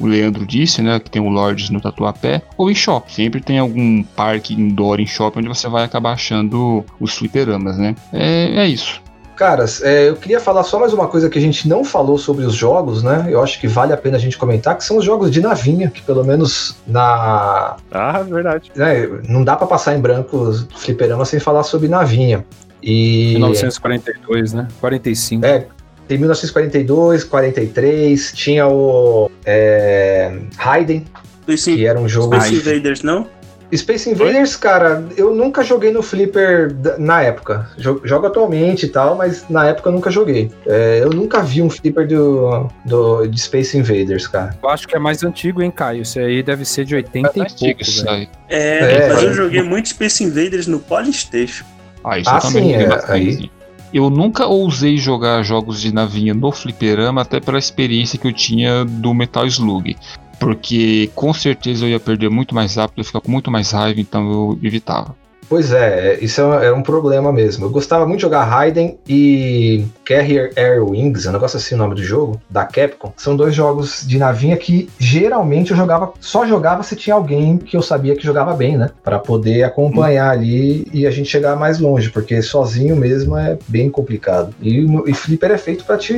o, Leandro disse, né? Que tem o Lords no Tatuapé, ou em shopping. Sempre tem algum parque indoor em shopping onde você vai acabar achando os fliperamas, né? É, é isso. Caras, é, eu queria falar só mais uma coisa que a gente não falou sobre os jogos, né? Eu acho que vale a pena a gente comentar, que são os jogos de navinha, que pelo menos na. Ah, verdade. né, não dá pra passar em branco os fliperama sem falar sobre navinha. E. 1942, né? 45. É, tem 1942, 43, tinha o é, Raiden, Dos que era um jogo. Space Invaders, não? Space Invaders, cara, eu nunca joguei no Flipper na época. Jo- Jogo atualmente e tal, mas na época eu nunca joguei. É, eu nunca vi um Flipper do, do, de Space Invaders, cara. Eu acho que é mais antigo, hein, Caio? Esse aí deve ser de 80 e Antigo pouco, isso velho. É, É, mas eu é. joguei muito Space Invaders no Polystation. Ah, isso Ah, também sim, é, bastante. aí- sim. Eu nunca ousei jogar jogos de navinha no fliperama, até pela experiência que eu tinha do Metal Slug. Porque com certeza eu ia perder muito mais rápido, eu ficar com muito mais raiva, então eu evitava. Pois é, é, isso é um, é um problema mesmo. Eu gostava muito de jogar Raiden e Carrier Air Wings, um negócio assim o nome do jogo, da Capcom. São dois jogos de navinha que geralmente eu jogava, só jogava se tinha alguém que eu sabia que jogava bem, né? Pra poder acompanhar ali e a gente chegar mais longe, porque sozinho mesmo é bem complicado. E, no- e Flipper é feito pra te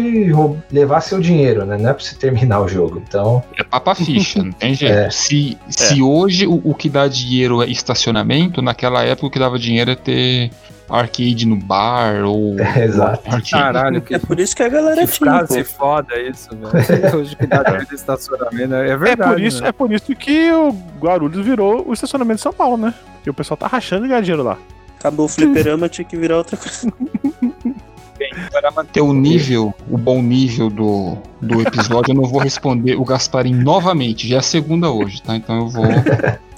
levar seu dinheiro, né? Não é pra você terminar o jogo. Então, É papa ficha, não tem jeito. É. Se, se hoje o, o que dá dinheiro é estacionamento, naquela época o que dava dinheiro é ter arcade no bar ou. É, exato. arcade. Caralho, que, É por isso que a galera que tinha. frase pô. foda isso, velho. Hoje que dá dinheiro de estacionamento. É É verdade. por, isso, né? é por isso que o Guarulhos virou o estacionamento de São Paulo, né? Porque o pessoal tá rachando e ganhar dinheiro lá. Acabou o fliperama, tinha que virar outra coisa. Para manter o nível, o bom nível do, do episódio, eu não vou responder o Gasparim novamente. Já é a segunda hoje, tá? Então eu vou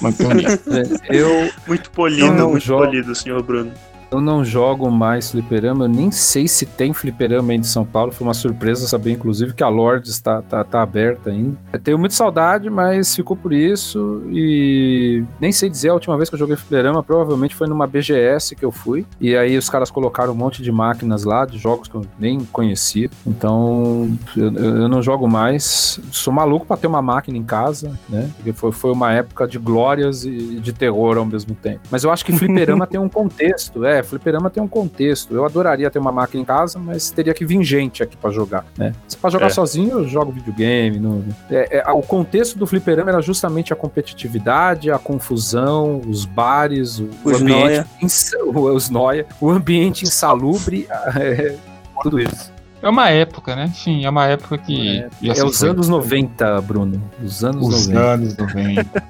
manter o nível. Eu, Muito polido, muito jogo. polido, senhor Bruno. Eu não jogo mais fliperama, eu nem sei se tem fliperama aí de São Paulo. Foi uma surpresa saber, inclusive, que a Lords está tá, tá aberta ainda. Eu tenho muita saudade, mas ficou por isso. E nem sei dizer a última vez que eu joguei fliperama, provavelmente foi numa BGS que eu fui. E aí os caras colocaram um monte de máquinas lá, de jogos que eu nem conhecia. Então eu, eu- não jogo mais. Sou maluco pra ter uma máquina em casa, né? Porque foi, foi uma época de glórias e de terror ao mesmo tempo. Mas eu acho que fliperama tem um contexto. É, fliperama tem um contexto. Eu adoraria ter uma máquina em casa, mas teria que vir gente aqui pra jogar, né? Se pra jogar É. sozinho, eu jogo videogame. No, é, é, o contexto do fliperama era justamente a competitividade, a confusão, os bares, o, o Os ambiente, ins- os nóia, o ambiente insalubre, é, tudo isso. É uma época, né? Enfim, é uma época que. É se os foi. anos 90, Bruno. Os anos Os 90. anos 90.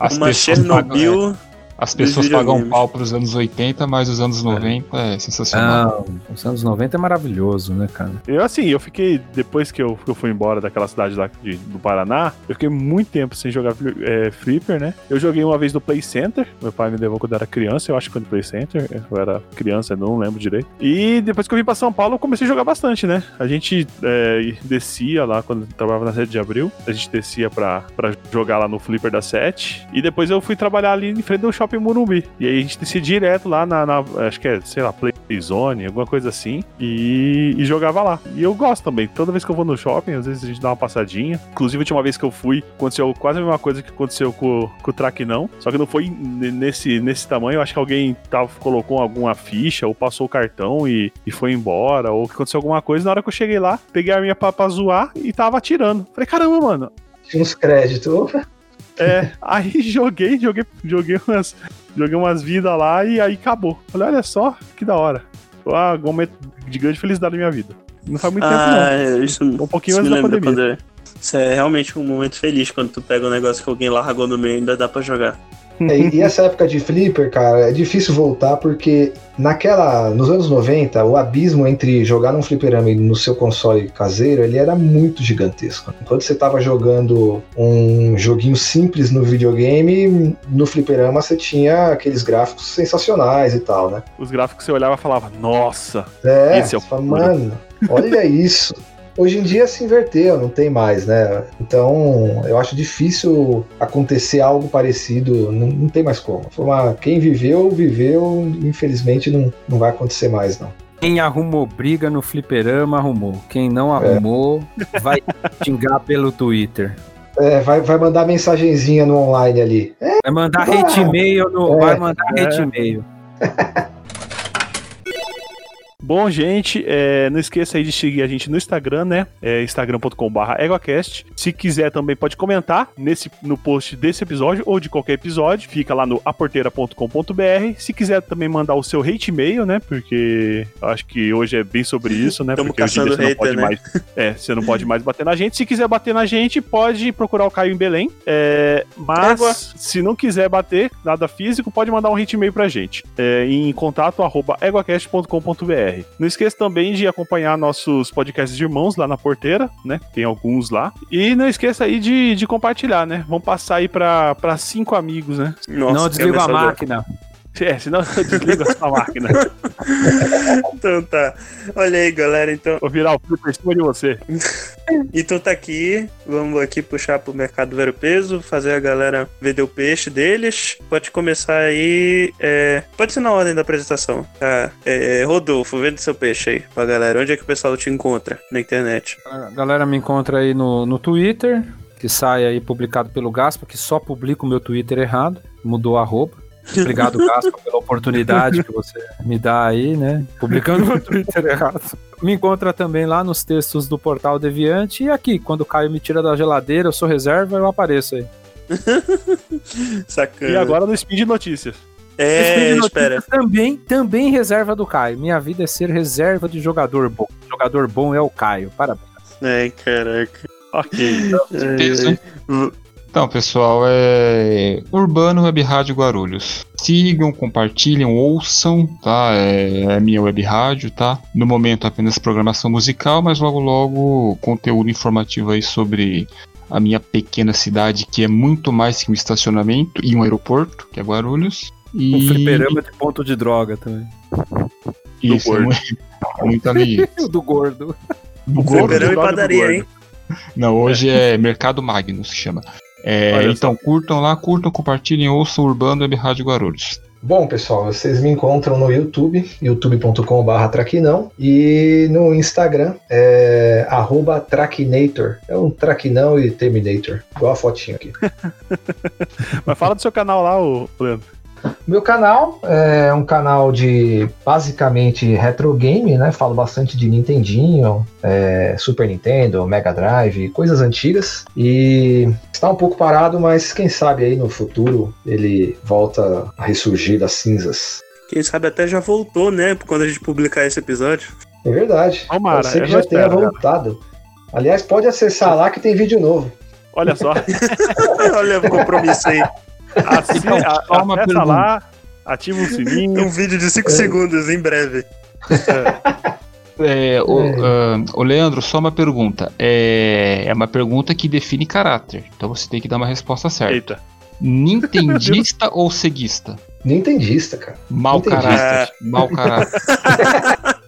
As Uma Chernobyl As pessoas pagam pau pros anos 80, mas os anos 90 é sensacional. Não, os anos 90 é maravilhoso, né, cara? Eu, assim, eu fiquei, depois que eu, que eu fui embora daquela cidade lá de- do Paraná, eu fiquei muito tempo sem jogar é, Flipper, né? Eu joguei uma vez no Play Center, meu pai me levou quando eu era criança, eu acho que foi no Play Center, eu era criança, não lembro direito. E depois que eu vim pra São Paulo, eu comecei a jogar bastante, né? A gente é, descia lá, quando eu trabalhava na 7 de abril, a gente descia pra, pra jogar lá no Flipper da 7, e depois eu fui trabalhar ali em frente do Shopping Morumbi. E aí a gente descia direto lá na, na- acho que é, sei lá, Play Zone, alguma coisa assim, e, e jogava lá. E eu gosto também. Toda vez que eu vou no shopping, às vezes a gente dá uma passadinha. Inclusive, a última vez que eu fui, aconteceu quase a mesma coisa que aconteceu com, com o Traquinão. Só que não foi nesse, nesse tamanho. Acho que alguém tava, colocou alguma ficha ou passou o cartão e, e foi embora. Ou que aconteceu alguma coisa. Na hora que eu cheguei lá, peguei a minha pra, pra zoar e tava atirando. Falei, caramba, mano. Uns créditos. Opa, É, aí joguei, joguei, joguei umas, joguei umas vidas lá e aí acabou. Falei, olha só, que da hora. Foi um momento de grande felicidade na minha vida. Não faz muito tempo, não. Ah, é, isso, Um pouquinho isso antes da pandemia. Isso é realmente um momento feliz quando tu pega um negócio que alguém largou no meio e ainda dá pra jogar. É, e essa época de flipper, cara, é difícil voltar porque naquela, nos anos 90, o abismo entre jogar num fliperama e no seu console caseiro, ele era muito gigantesco. Enquanto você tava jogando um joguinho simples no videogame, no fliperama você tinha aqueles gráficos sensacionais e tal, né? Os gráficos que você olhava e falava, nossa, É, Esse é o fala, mano, olha isso. Hoje em dia se inverteu, não tem mais, né? Então, eu acho difícil acontecer algo parecido, não, não tem mais como. Foi uma- quem viveu, viveu, infelizmente não, não vai acontecer mais, não. Quem arrumou briga no fliperama, arrumou. Quem não arrumou, vai xingar pelo Twitter. É, vai, vai mandar mensagenzinha no online ali. É, Vai mandar hate e-mail no. É. Vai mandar hate e-mail. Bom, gente, é, não esqueça aí de seguir a gente no Instagram, né? É instagram.com.br EgoCast. Se quiser também pode comentar nesse, no post desse episódio ou de qualquer episódio. Fica lá no aporteira.com.br. Se quiser também mandar o seu hate mail, né? Porque eu acho que hoje é bem sobre isso, né? Tamo Porque hoje em dia você não hater, pode né? mais. É, você não pode mais bater na gente. Se quiser bater na gente, pode procurar o Caio em Belém. É, mas Égua. se não quiser bater nada físico, pode mandar um hate mail pra gente. É, em contato arroba Não esqueça também de acompanhar nossos podcasts de irmãos lá na porteira, né? Tem alguns lá. E não esqueça aí de, de compartilhar, né? Vamos passar aí pra, pra cinco amigos, né? Nossa, não que desliga a máquina. É, senão eu desligo a sua máquina. Então tá. Olha aí, galera. Então, Vou virar o flipper em cima de você. então tá aqui. Vamos aqui puxar pro mercado ver o peso, fazer a galera vender o peixe deles. Pode começar aí. é, Pode ser na ordem da apresentação. Tá? É, Rodolfo, vende seu peixe aí pra galera. Onde é que o pessoal te encontra na internet? A galera me encontra aí no, no Twitter, que sai aí publicado pelo Gaspa, que só publica o meu Twitter errado, mudou a arroba. Obrigado, Gaspa, pela oportunidade que você me dá aí, né? Publicando meu Twitter errado. Me encontra também lá nos textos do Portal Deviante e aqui, quando o Caio me tira da geladeira, eu sou reserva, eu apareço aí. Sacana. E agora no Speed Notícias. É, Speed Notícias espera. Também, também reserva do Caio. Minha vida é ser reserva de jogador bom. Jogador bom é o Caio. Parabéns. Ai, caraca. Ok. Certeza, hein? Então, pessoal, é Urbano Web Rádio Guarulhos. Sigam, compartilhem, ouçam, tá? É é a minha web rádio, tá? No momento apenas programação musical, mas logo logo conteúdo informativo aí sobre a minha pequena cidade, que é muito mais que um estacionamento e um aeroporto, que é Guarulhos. E Um fliperama de ponto de droga também. isso, gordo. muito, muito ali. O do gordo. O Fliperama e gordo, padaria, gordo. hein? Não, hoje é Mercado Magnus que chama. É, então curtam lá, curtam, compartilhem, ouçam Urbano Web Rádio Guarulhos. Bom, pessoal, vocês me encontram no YouTube, youtube.com.br traquinão, e no Instagram é arroba traquinator. É um traquinão e terminator, igual a fotinho aqui. Mas fala do seu canal lá, Leandro. Meu canal é um canal de basicamente retro game, né? Falo bastante de Nintendinho, é, Super Nintendo, Mega Drive, coisas antigas. E está um pouco parado, mas quem sabe aí no futuro ele volta a ressurgir das cinzas. Quem sabe até já voltou, né? Quando a gente publicar esse episódio. É verdade. Tomara, Pode que já tenha espero, né? voltado. Aliás, pode acessar lá que tem vídeo novo. Olha só. Olha o compromisso aí. Assi- Então, acessa pergunta. lá, ativa o sininho. Um vídeo de 5 segundos em breve. É, o, ah, o Leandro, só uma pergunta. É, é uma pergunta que define caráter. Então você tem que dar uma resposta certa. Eita. Nintendista ou ceguista? Nintendista, cara. Mau Entendi. caráter. Mau caráter.